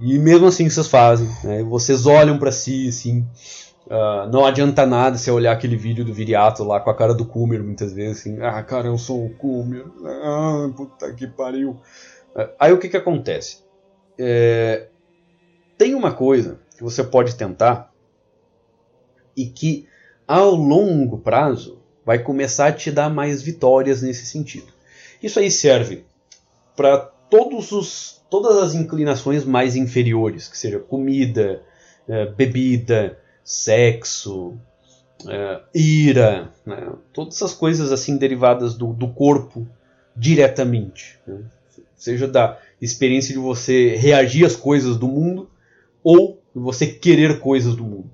Speaker 2: E mesmo assim vocês fazem. Né? Vocês olham para si assim. Uh, não adianta nada você olhar aquele vídeo do Viriato lá com a cara do Kumer muitas vezes assim. Ah, cara, eu sou o Kumer. Ah, puta que pariu. Uh, aí o que que acontece? É, tem uma coisa que você pode tentar e que ao longo prazo vai começar a te dar mais vitórias nesse sentido. Isso aí serve para todos os todas as inclinações mais inferiores, que seja comida, é, bebida, sexo, é, ira, né? todas essas coisas assim derivadas do, do corpo diretamente, né? seja da experiência de você reagir às coisas do mundo ou você querer coisas do mundo.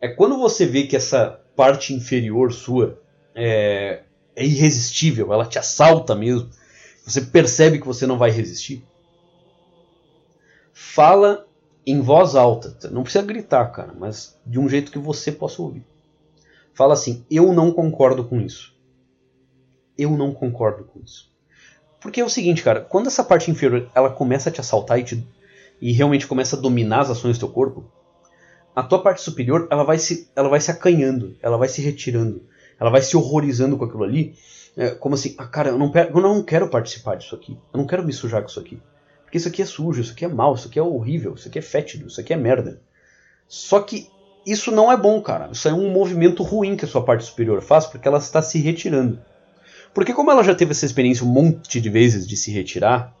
Speaker 2: É quando você vê que essa parte inferior sua é, é irresistível, ela te assalta mesmo, você percebe que você não vai resistir. Fala em voz alta, não precisa gritar, cara, mas de um jeito que você possa ouvir. Fala assim: Eu não concordo com isso. Eu não concordo com isso. Porque é o seguinte, cara, quando essa parte inferior ela começa a te assaltar e te e realmente começa a dominar as ações do teu corpo, a tua parte superior ela vai se, ela vai se acanhando, ela vai se retirando, ela vai se horrorizando com aquilo ali, é, como assim, ah, cara, eu não, eu não quero participar disso aqui, eu não quero me sujar com isso aqui, porque isso aqui é sujo, isso aqui é mal, isso aqui é horrível, isso aqui é fétido, isso aqui é merda. Só que isso não é bom, cara. Isso é um movimento ruim que a sua parte superior faz, porque ela está se retirando. Porque como ela já teve essa experiência um monte de vezes de se retirar,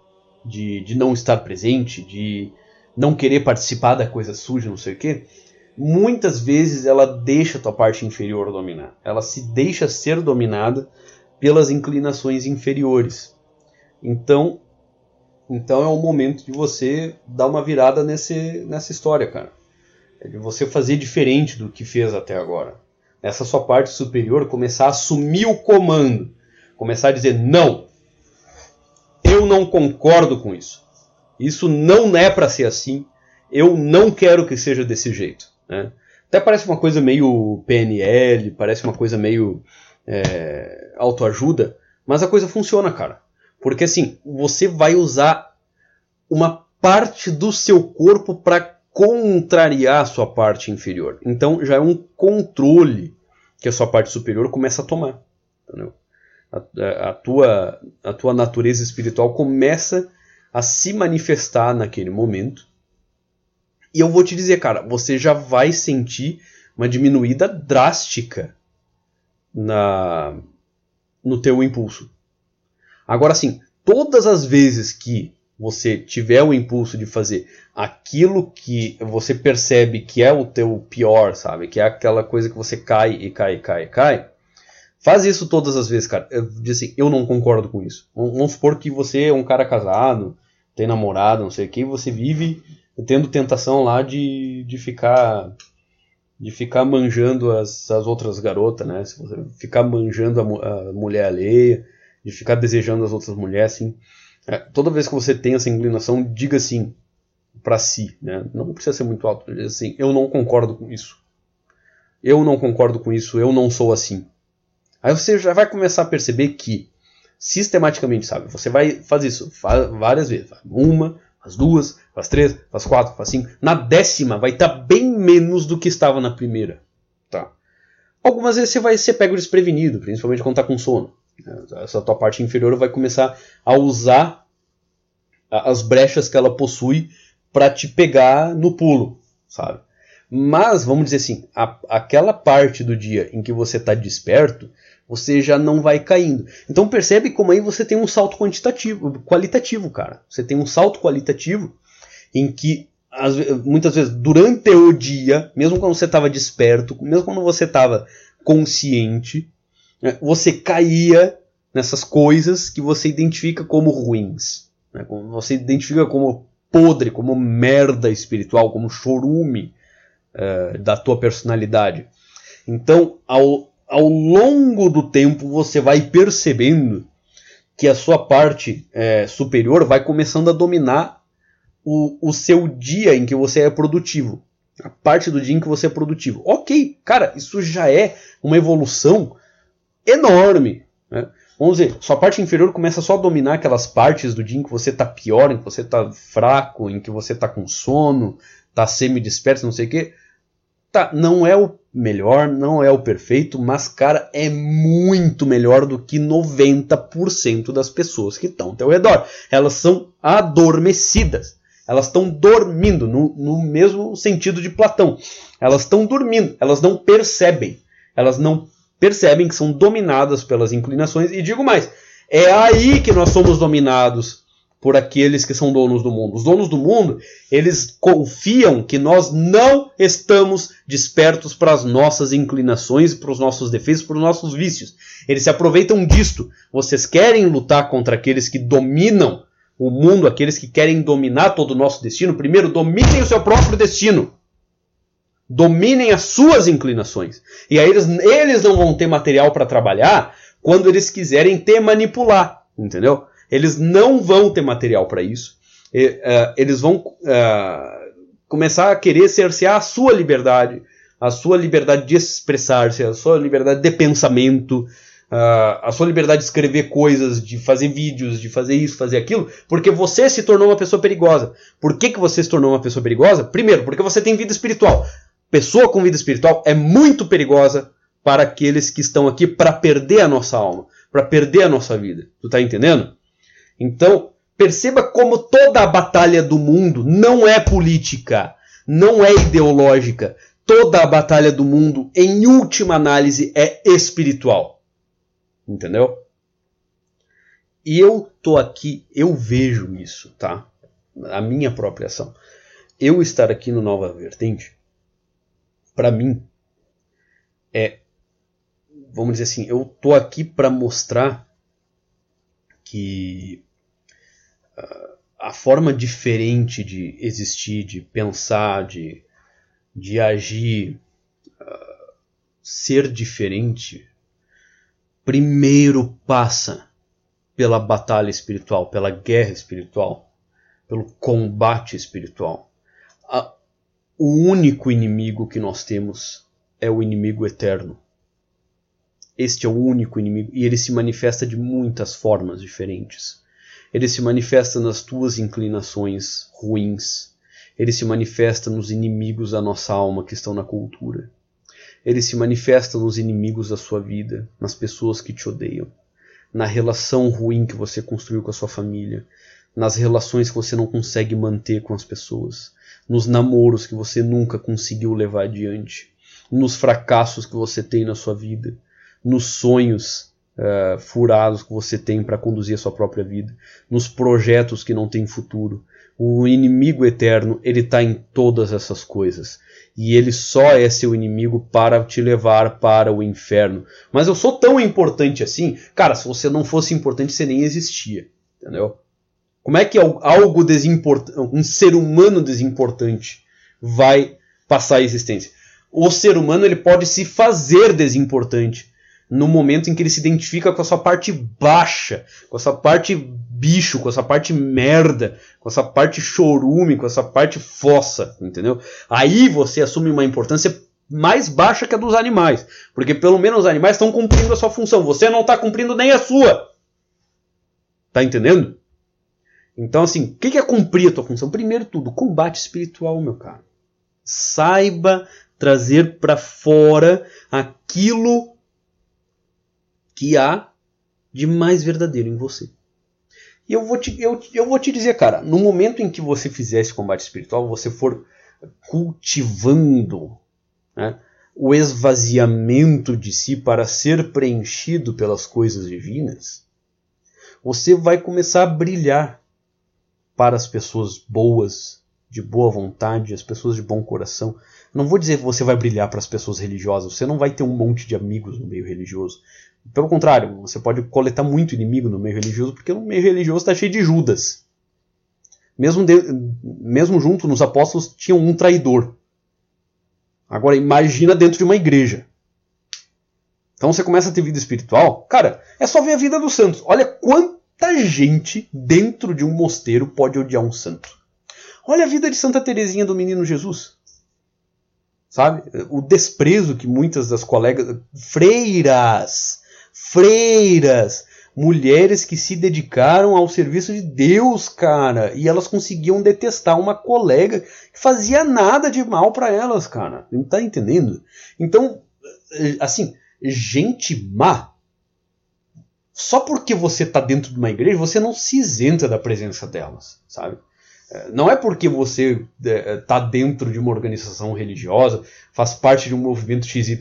Speaker 2: de, de não estar presente, de não querer participar da coisa suja, não sei o quê, muitas vezes ela deixa a tua parte inferior dominar. Ela se deixa ser dominada pelas inclinações inferiores. Então, então é o momento de você dar uma virada nesse, nessa história, cara. É de você fazer diferente do que fez até agora. Essa sua parte superior começar a assumir o comando. Começar a dizer, não, não concordo com isso. Isso não é para ser assim. Eu não quero que seja desse jeito. Né? Até parece uma coisa meio PNL, parece uma coisa meio é, autoajuda, mas a coisa funciona, cara. Porque assim, você vai usar uma parte do seu corpo para contrariar a sua parte inferior. Então já é um controle que a sua parte superior começa a tomar. Entendeu? A, a, tua, a tua natureza espiritual começa a se manifestar naquele momento E eu vou te dizer, cara, você já vai sentir uma diminuída drástica na no teu impulso. Agora sim, todas as vezes que você tiver o impulso de fazer aquilo que você percebe que é o teu pior, sabe? Que é aquela coisa que você cai e cai e cai e cai. Faz isso todas as vezes, cara. Eu assim, eu não concordo com isso. Vamos supor que você é um cara casado, tem namorado, não sei o que, você vive tendo tentação lá de, de ficar de ficar manjando as, as outras garotas, né? Ficar manjando a, a mulher alheia, de ficar desejando as outras mulheres, assim. É, toda vez que você tem essa inclinação, diga assim para si, né? Não precisa ser muito alto, diga assim, eu não concordo com isso. Eu não concordo com isso, eu não sou assim. Aí você já vai começar a perceber que sistematicamente, sabe? Você vai fazer isso várias vezes, uma, faz duas, faz três, faz quatro, faz cinco. Na décima vai estar tá bem menos do que estava na primeira. Tá? Algumas vezes você vai ser pego desprevenido, principalmente quando está com sono. Essa tua parte inferior vai começar a usar as brechas que ela possui para te pegar no pulo, sabe? Mas, vamos dizer assim, a, aquela parte do dia em que você está desperto, você já não vai caindo. Então percebe como aí você tem um salto quantitativo, qualitativo, cara. Você tem um salto qualitativo em que as, muitas vezes durante o dia, mesmo quando você estava desperto, mesmo quando você estava consciente, né, você caía nessas coisas que você identifica como ruins, né, você identifica como podre, como merda espiritual, como chorume uh, da tua personalidade. Então, ao ao longo do tempo você vai percebendo que a sua parte é, superior vai começando a dominar o, o seu dia em que você é produtivo. A parte do dia em que você é produtivo. Ok, cara, isso já é uma evolução enorme. Né? Vamos dizer, sua parte inferior começa só a dominar aquelas partes do dia em que você está pior, em que você está fraco, em que você está com sono, está semi-desperto, não sei o quê. Tá, não é o melhor, não é o perfeito, mas, cara, é muito melhor do que 90% das pessoas que estão ao teu redor. Elas são adormecidas. Elas estão dormindo, no, no mesmo sentido de Platão. Elas estão dormindo, elas não percebem. Elas não percebem que são dominadas pelas inclinações. E digo mais, é aí que nós somos dominados por aqueles que são donos do mundo. Os donos do mundo, eles confiam que nós não estamos despertos para as nossas inclinações, para os nossos defeitos, para os nossos vícios. Eles se aproveitam disto. Vocês querem lutar contra aqueles que dominam o mundo, aqueles que querem dominar todo o nosso destino? Primeiro, dominem o seu próprio destino. Dominem as suas inclinações. E aí eles, eles não vão ter material para trabalhar quando eles quiserem te manipular. Entendeu? Eles não vão ter material para isso. E, uh, eles vão uh, começar a querer cercear a sua liberdade, a sua liberdade de expressar-se, a sua liberdade de pensamento, uh, a sua liberdade de escrever coisas, de fazer vídeos, de fazer isso, fazer aquilo, porque você se tornou uma pessoa perigosa. Por que, que você se tornou uma pessoa perigosa? Primeiro, porque você tem vida espiritual. Pessoa com vida espiritual é muito perigosa para aqueles que estão aqui para perder a nossa alma, para perder a nossa vida. Tu tá entendendo? Então, perceba como toda a batalha do mundo não é política, não é ideológica. Toda a batalha do mundo, em última análise, é espiritual. Entendeu? E eu tô aqui, eu vejo isso, tá? A minha própria ação. Eu estar aqui no Nova Vertente, para mim, é. Vamos dizer assim, eu tô aqui para mostrar que a forma diferente de existir, de pensar, de, de agir, uh, ser diferente, primeiro passa pela batalha espiritual, pela guerra espiritual, pelo combate espiritual. A, o único inimigo que nós temos é o inimigo eterno. Este é o único inimigo e ele se manifesta de muitas formas diferentes. Ele se manifesta nas tuas inclinações ruins. Ele se manifesta nos inimigos da nossa alma que estão na cultura. Ele se manifesta nos inimigos da sua vida, nas pessoas que te odeiam, na relação ruim que você construiu com a sua família, nas relações que você não consegue manter com as pessoas, nos namoros que você nunca conseguiu levar adiante, nos fracassos que você tem na sua vida, nos sonhos uh, furados que você tem para conduzir a sua própria vida, nos projetos que não têm futuro. O inimigo eterno, ele está em todas essas coisas. E ele só é seu inimigo para te levar para o inferno. Mas eu sou tão importante assim? Cara, se você não fosse importante, você nem existia. Entendeu? Como é que algo desimportante, um ser humano desimportante vai passar a existência? O ser humano ele pode se fazer desimportante no momento em que ele se identifica com a sua parte baixa, com a sua parte bicho, com essa parte merda, com essa parte chorume, com essa parte fossa, entendeu? Aí você assume uma importância mais baixa que a dos animais, porque pelo menos os animais estão cumprindo a sua função, você não está cumprindo nem a sua. Tá entendendo? Então, assim, o que é cumprir a tua função? Primeiro tudo, combate espiritual, meu cara. Saiba trazer para fora aquilo que há de mais verdadeiro em você. E eu vou te, eu, eu vou te dizer, cara, no momento em que você fizer esse combate espiritual, você for cultivando né, o esvaziamento de si para ser preenchido pelas coisas divinas, você vai começar a brilhar para as pessoas boas, de boa vontade, as pessoas de bom coração. Não vou dizer que você vai brilhar para as pessoas religiosas, você não vai ter um monte de amigos no meio religioso. Pelo contrário, você pode coletar muito inimigo no meio religioso, porque no meio religioso está cheio de Judas. Mesmo, de, mesmo junto nos apóstolos tinha um traidor. Agora imagina dentro de uma igreja. Então você começa a ter vida espiritual. Cara, é só ver a vida dos santos. Olha quanta gente dentro de um mosteiro pode odiar um santo. Olha a vida de Santa Teresinha do Menino Jesus. Sabe? O desprezo que muitas das colegas. Freiras! Freiras! Mulheres que se dedicaram ao serviço de Deus, cara. E elas conseguiam detestar uma colega que fazia nada de mal para elas, cara. Não tá entendendo? Então, assim, gente má. Só porque você tá dentro de uma igreja, você não se isenta da presença delas, sabe? Não é porque você está é, dentro de uma organização religiosa, faz parte de um movimento XYZ,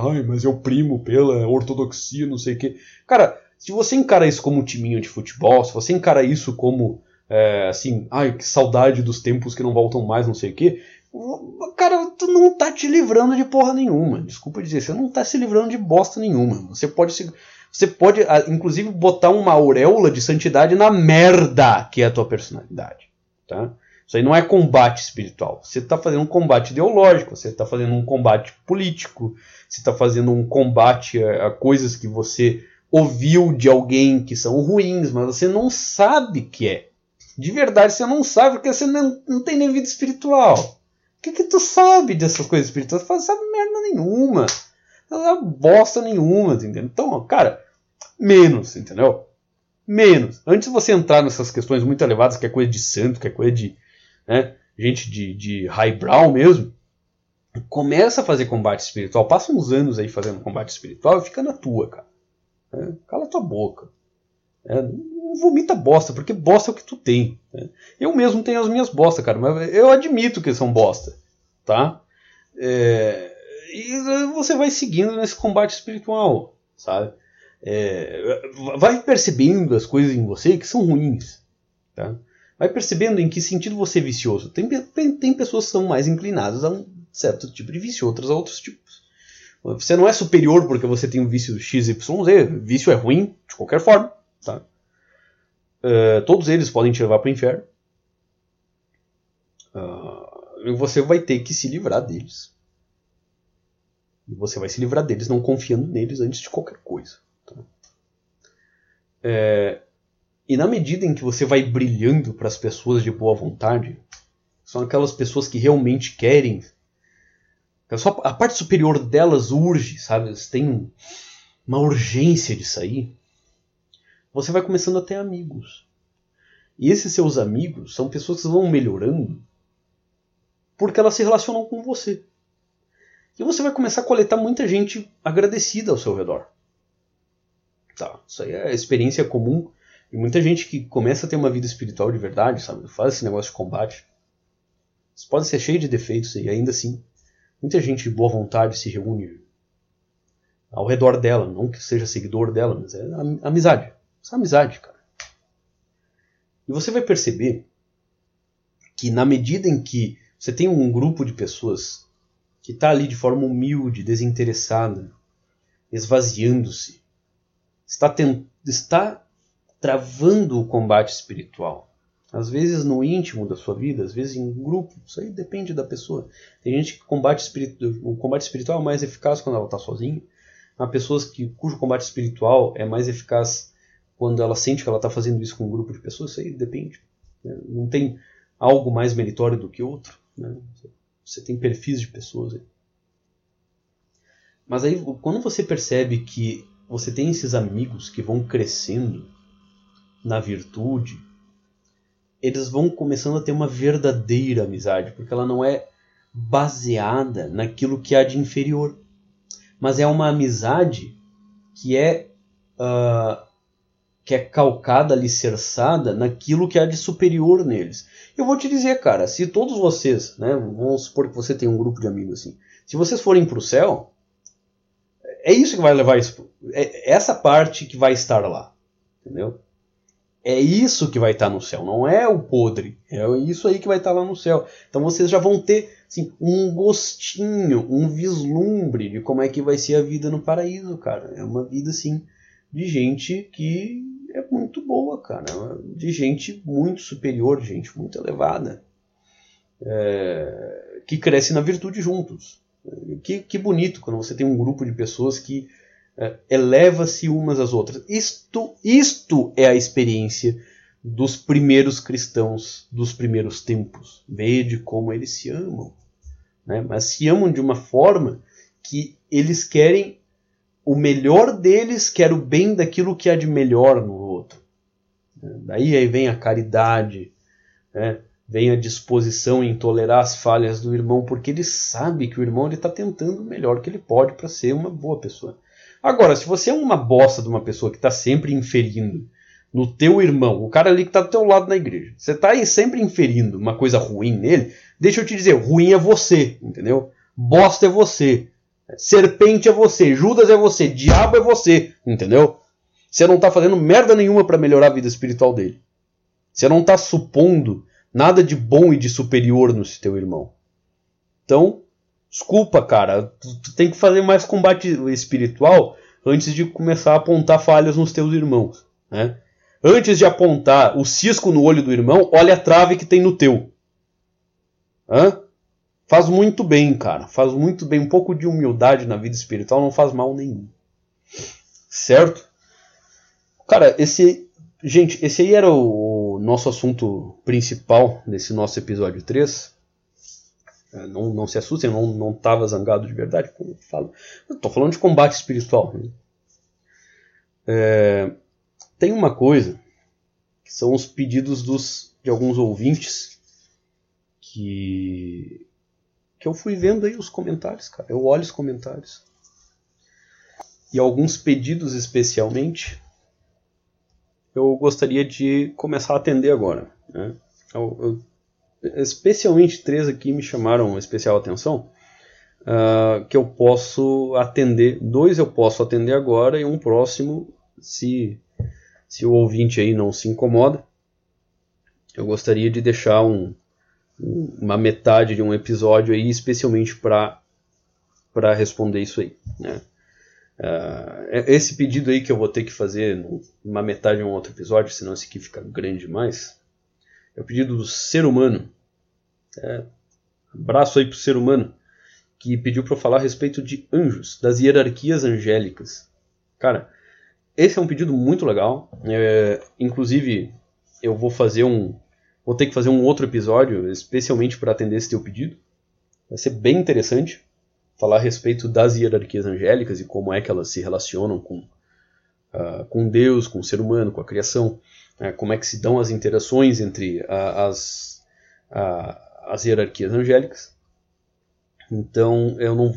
Speaker 2: ai, mas eu primo pela ortodoxia, não sei o quê. Cara, se você encara isso como um timinho de futebol, se você encara isso como, é, assim, ai, que saudade dos tempos que não voltam mais, não sei o quê, cara, tu não tá te livrando de porra nenhuma. Desculpa dizer, você não tá se livrando de bosta nenhuma. Você pode se, você pode, inclusive, botar uma auréola de santidade na merda que é a tua personalidade. Tá? Isso aí não é combate espiritual. Você está fazendo um combate ideológico, você está fazendo um combate político, você está fazendo um combate a, a, coisas que você ouviu de alguém que são ruins, mas você não sabe que é. De verdade, você não sabe porque você não, não tem nem vida espiritual. O que, que tu sabe dessas coisas espirituais? Você não sabe merda nenhuma. Não sabe bosta nenhuma, entendeu? Então, cara, menos, entendeu? Menos. Antes de você entrar nessas questões muito elevadas, que é coisa de santo, que é coisa de né, gente de, de highbrow mesmo, começa a fazer combate espiritual. Passa uns anos aí fazendo combate espiritual e fica na tua, cara. É, cala tua boca. É, vomita bosta, porque bosta é o que tu tem. Né? Eu mesmo tenho as minhas bostas, cara, mas eu admito que são bosta. Tá? É, e você vai seguindo nesse combate espiritual, sabe? É, vai percebendo as coisas em você que são ruins. Tá? Vai percebendo em que sentido você é vicioso. Tem, tem, tem pessoas que são mais inclinadas a um certo tipo de vício, outras a outros tipos. Você não é superior porque você tem um vício XYZ. Vício é ruim de qualquer forma. Tá? Uh, todos eles podem te levar para o inferno. Uh, você vai ter que se livrar deles. E você vai se livrar deles não confiando neles antes de qualquer coisa. É, e na medida em que você vai brilhando para as pessoas de boa vontade, são aquelas pessoas que realmente querem. A parte superior delas urge, sabe? Eles têm uma urgência de sair. Você vai começando a ter amigos. E esses seus amigos são pessoas que vão melhorando porque elas se relacionam com você. E você vai começar a coletar muita gente agradecida ao seu redor. Tá, isso aí é experiência comum E muita gente que começa a ter uma vida espiritual de verdade, sabe? Faz esse negócio de combate. Isso pode ser cheio de defeitos e ainda assim, muita gente de boa vontade se reúne ao redor dela, não que seja seguidor dela, mas é amizade. Isso é amizade, cara. E você vai perceber que na medida em que você tem um grupo de pessoas que está ali de forma humilde, desinteressada, esvaziando-se, está, está travando o combate espiritual. Às vezes no íntimo da sua vida, às vezes em grupo, isso aí depende da pessoa. Tem gente que combate espiritu... o combate espiritual é mais eficaz quando ela está sozinha. Há pessoas que, cujo combate espiritual é mais eficaz quando ela sente que ela está fazendo isso com um grupo de pessoas. Isso aí depende. Né? Não tem algo mais meritório do que outro. Né? Você tem perfis de pessoas. Aí. Mas aí, quando você percebe que você tem esses amigos que vão crescendo na virtude, eles vão começando a ter uma verdadeira amizade, porque ela não é baseada naquilo que há de inferior, mas é uma amizade que é uh, que é calcada, alicerçada naquilo que há de superior neles. Eu vou te dizer, cara, se todos vocês, né, vamos supor que você tem um grupo de amigos assim, se vocês forem para o céu, é isso que vai levar isso, é essa parte que vai estar lá, entendeu? É isso que vai estar no céu, não é o podre. É isso aí que vai estar lá no céu. Então vocês já vão ter assim, um gostinho, um vislumbre de como é que vai ser a vida no paraíso, cara. É uma vida assim de gente que é muito boa, cara. De gente muito superior, gente muito elevada. É, que cresce na virtude juntos. Que, que bonito quando você tem um grupo de pessoas que eleva-se umas às outras. Isto, isto é a experiência dos primeiros cristãos dos primeiros tempos. Vede como eles se amam. Né? Mas se amam de uma forma que eles querem o melhor deles, quer o bem daquilo que há de melhor no outro. Daí aí vem a caridade, né? vem a disposição em tolerar as falhas do irmão, porque ele sabe que o irmão está tentando o melhor que ele pode para ser uma boa pessoa. Agora, se você é uma bosta de uma pessoa que está sempre inferindo no teu irmão, o cara ali que está do teu lado na igreja, você está aí sempre inferindo uma coisa ruim nele, deixa eu te dizer, ruim é você, entendeu? Bosta é você. Serpente é você, Judas é você, diabo é você, entendeu? Você não está fazendo merda nenhuma para melhorar a vida espiritual dele. Você não está supondo nada de bom e de superior no teu irmão. Então, Desculpa, cara. Tu, tu, tem que fazer mais combate espiritual antes de começar a apontar falhas nos teus irmãos. Né? Antes de apontar o cisco no olho do irmão, olha a trave que tem no teu. Hã? Faz muito bem, cara. Faz muito bem. Um pouco de humildade na vida espiritual não faz mal nenhum. Certo? Cara, esse. Gente, esse aí era o nosso assunto principal nesse nosso episódio 3. É, não, não se assustem, eu não estava zangado de verdade, como falo. Estou falando de combate espiritual. Né? É, tem uma coisa que são os pedidos dos, de alguns ouvintes que, que eu fui vendo aí os comentários, cara. Eu olho os comentários. E alguns pedidos especialmente eu gostaria de começar a atender agora. Né? Eu, eu especialmente três aqui me chamaram especial atenção, uh, que eu posso atender. Dois eu posso atender agora e um próximo, se, se o ouvinte aí não se incomoda. Eu gostaria de deixar um, uma metade de um episódio aí, especialmente para responder isso aí. Né? Uh, esse pedido aí que eu vou ter que fazer uma metade de um outro episódio, senão esse aqui fica grande demais. É o pedido do ser humano. É, abraço aí pro ser humano que pediu para eu falar a respeito de anjos, das hierarquias angélicas. Cara, esse é um pedido muito legal. É, inclusive, eu vou fazer um. Vou ter que fazer um outro episódio especialmente para atender esse teu pedido. Vai ser bem interessante falar a respeito das hierarquias angélicas e como é que elas se relacionam com, uh, com Deus, com o ser humano, com a criação, uh, como é que se dão as interações entre uh, as, as hierarquias angélicas. Então eu não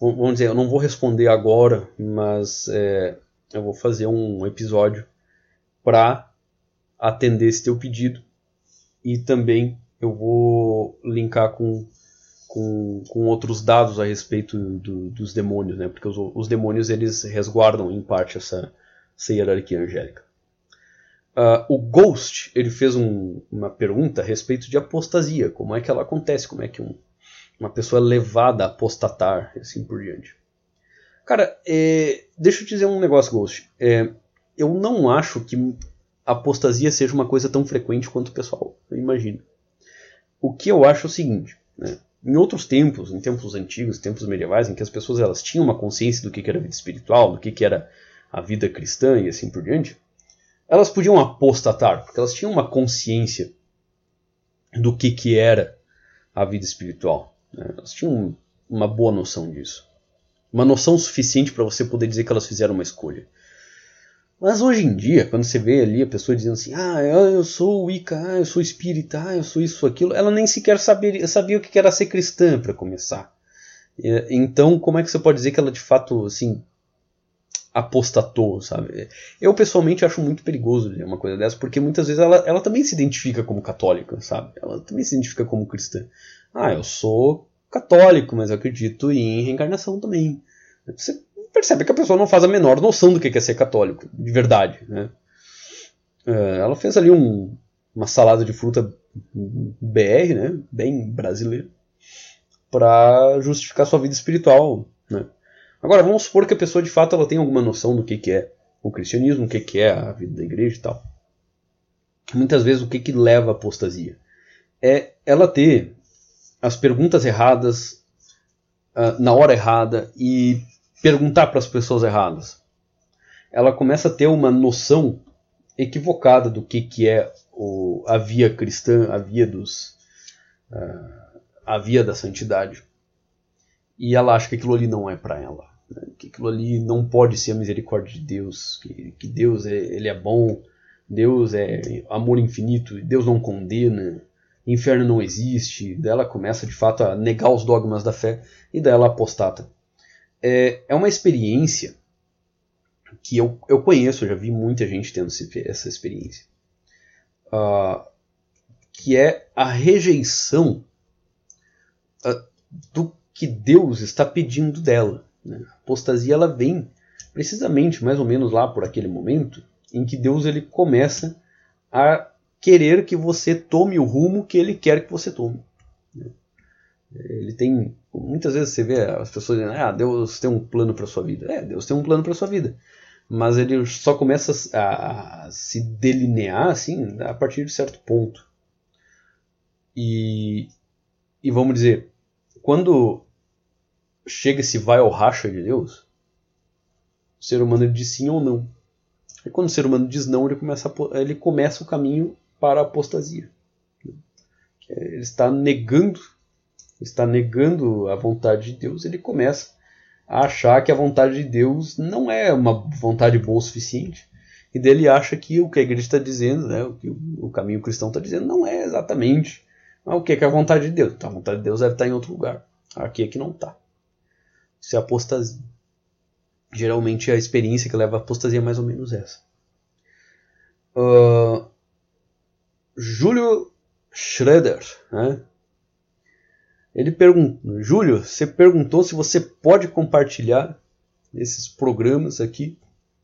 Speaker 2: vamos dizer, eu não vou responder agora, mas é, eu vou fazer um episódio para atender esse teu pedido e também eu vou linkar com, com, com outros dados a respeito do, dos demônios, né? Porque os, os, demônios eles resguardam em parte essa, essa hierarquia angélica. Uh, o Ghost ele fez um, uma pergunta a respeito de apostasia, como é que ela acontece, como é que um, uma pessoa é levada a apostatar, assim por diante. Cara, é, deixa eu te dizer um negócio, Ghost. É, eu não acho que apostasia seja uma coisa tão frequente quanto o pessoal imagina. O que eu acho é o seguinte, né? em outros tempos, em tempos antigos, tempos medievais, em que as pessoas elas tinham uma consciência do que era a vida espiritual, do que era a vida cristã e assim por diante, elas podiam apostatar, porque elas tinham uma consciência do que, que era a vida espiritual. Né? Elas tinham uma boa noção disso. Uma noção suficiente para você poder dizer que elas fizeram uma escolha. Mas hoje em dia, quando você vê ali a pessoa dizendo assim, ah, eu sou Wicca, ah, eu sou espírita, ah, eu sou isso, aquilo, ela nem sequer sabia, sabia o que era ser cristã para começar. Então, como é que você pode dizer que ela de fato, assim, apostatou, sabe? Eu pessoalmente acho muito perigoso dizer uma coisa dessa, porque muitas vezes ela, ela também se identifica como católica, sabe? Ela também se identifica como cristã. Ah, eu sou católico, mas eu acredito em reencarnação também. Você percebe que a pessoa não faz a menor noção do que é ser católico, de verdade. Né? É, ela fez ali um, uma salada de fruta BR, né? bem brasileira, para justificar sua vida espiritual. Né? Agora, vamos supor que a pessoa de fato ela tem alguma noção do que, que é o cristianismo, o que, que é a vida da igreja e tal. Muitas vezes o que, que leva à apostasia? É ela ter as perguntas erradas uh, na hora errada e perguntar para as pessoas erradas. Ela começa a ter uma noção equivocada do que, que é o, a via cristã, a via dos uh, a via da santidade. E ela acha que aquilo ali não é para ela, né? que aquilo ali não pode ser a misericórdia de Deus, que, que Deus é, ele é bom, Deus é amor infinito, Deus não condena, inferno não existe, daí ela começa de fato a negar os dogmas da fé e daí ela apostata é, é uma experiência que eu, eu conheço, eu já vi muita gente tendo essa experiência, uh, que é a rejeição uh, do que Deus está pedindo dela. Né? A apostasia ela vem precisamente mais ou menos lá por aquele momento em que Deus ele começa a querer que você tome o rumo que ele quer que você tome. Né? Ele tem. Muitas vezes você vê as pessoas dizendo, ah, Deus tem um plano para sua vida. É, Deus tem um plano para sua vida. Mas ele só começa a, a, se delinear assim a partir de certo ponto. E, e vamos dizer, quando chega esse vai ao racha de Deus, o ser humano diz sim ou não. E quando o ser humano diz não, ele começa, ele começa o caminho para a apostasia. Ele está negando está negando a vontade de Deus, ele começa a achar que a vontade de Deus não é uma vontade boa o suficiente. E dele acha que o que a igreja está dizendo, né, o que o caminho cristão está dizendo, não é exatamente o que é, que é a vontade de Deus. Então, a vontade de Deus deve estar em outro lugar. Aqui é que não está. É apostasia. Geralmente a experiência que leva à apostasia é mais ou menos essa. Uh, Júlio Schroeder, né? Ele perguntou, Júlio, você perguntou se você pode compartilhar esses programas aqui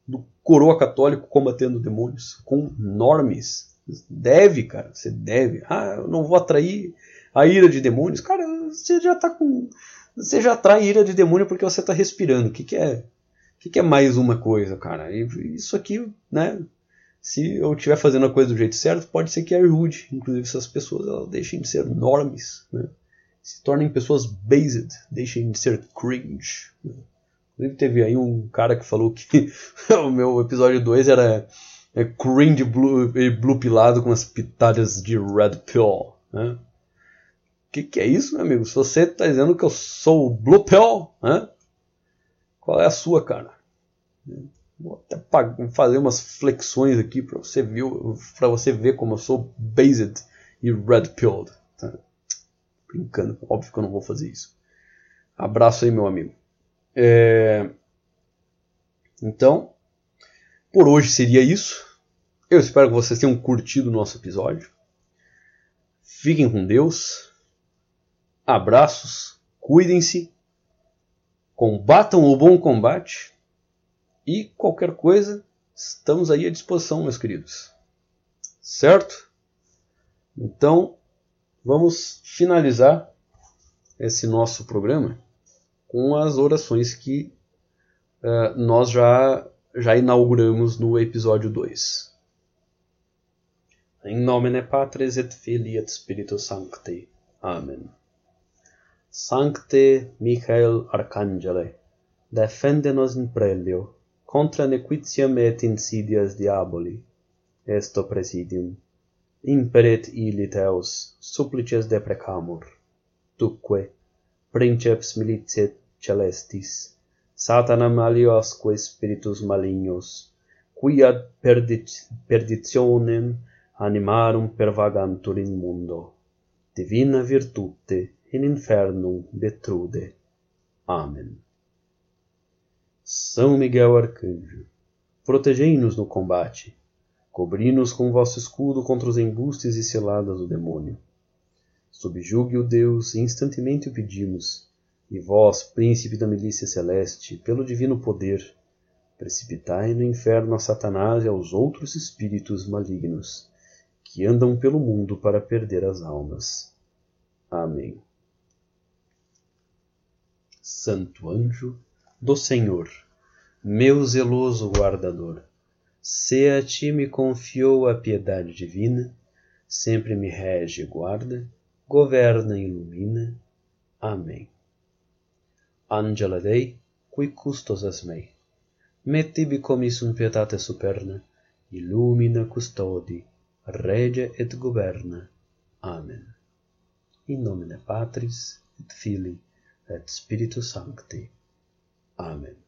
Speaker 2: do Coroa Católico combatendo demônios com normes. Deve, cara, você deve. Ah, eu não vou atrair a ira de demônios. Cara, você já tá com. Você já atrai ira de demônio porque você tá respirando. O que, que é? O que, que é mais uma coisa, cara? Isso aqui, né? Se eu estiver fazendo a coisa do jeito certo, pode ser que ajude. Inclusive, essas pessoas elas deixem de ser normes, né? se tornem pessoas based, deixem de ser cringe. Inclusive teve aí um cara que falou que o meu episódio 2 era é, cringe blue, blue pilado com as pitadas de red pill. Né? Que que é isso, meu amigo? Se você está dizendo que eu sou blue pill, né? qual é a sua, cara? Vou até fazer umas flexões aqui para você ver, você ver como eu sou based e red pilled. Tá? Brincando, óbvio que eu não vou fazer isso. Abraço aí, meu amigo. É... Então, por hoje seria isso. Eu espero que vocês tenham curtido o nosso episódio. Fiquem com Deus. Abraços. Cuidem-se. Combatam o bom combate. E qualquer coisa, estamos aí à disposição, meus queridos. Certo? Então, vamos finalizar esse nosso programa com as orações que uh, nós já, já inauguramos no episódio 2.
Speaker 1: Em nomine Patris et Filii et Spiritus Sancti. Amen. Sancte Michael Arcangele, defende nos in prelio, contra nequitiam et insidias diaboli, esto presidium. Imperet ili teos, supplices deprecamur. Tuque, princeps militiae celestis, satanam aliosque spiritus malignos, qui ad perdic perditionem animarum pervagantur in mundo. Divina virtute, in infernum detrude. Amen. São Miguel Arcanjo, protegei-nos no combate, cobri-nos com vosso escudo contra os embustes e ciladas do demônio. Subjugue o Deus, instantemente o pedimos, e vós, príncipe da milícia celeste, pelo divino poder, precipitai no inferno a Satanás e aos outros espíritos malignos, que andam pelo mundo para perder as almas. Amém. Santo anjo do Senhor, meu zeloso guardador, se a ti me confiou a piedade divina, sempre me rege e guarda, governa e ilumina. Amém. Angela Dei, qui custos es mei, me tibi commissum pietate superna, illumina custodi, rege et governa. Amen. In nomine Patris et Filii et Spiritus Sancti. Amen.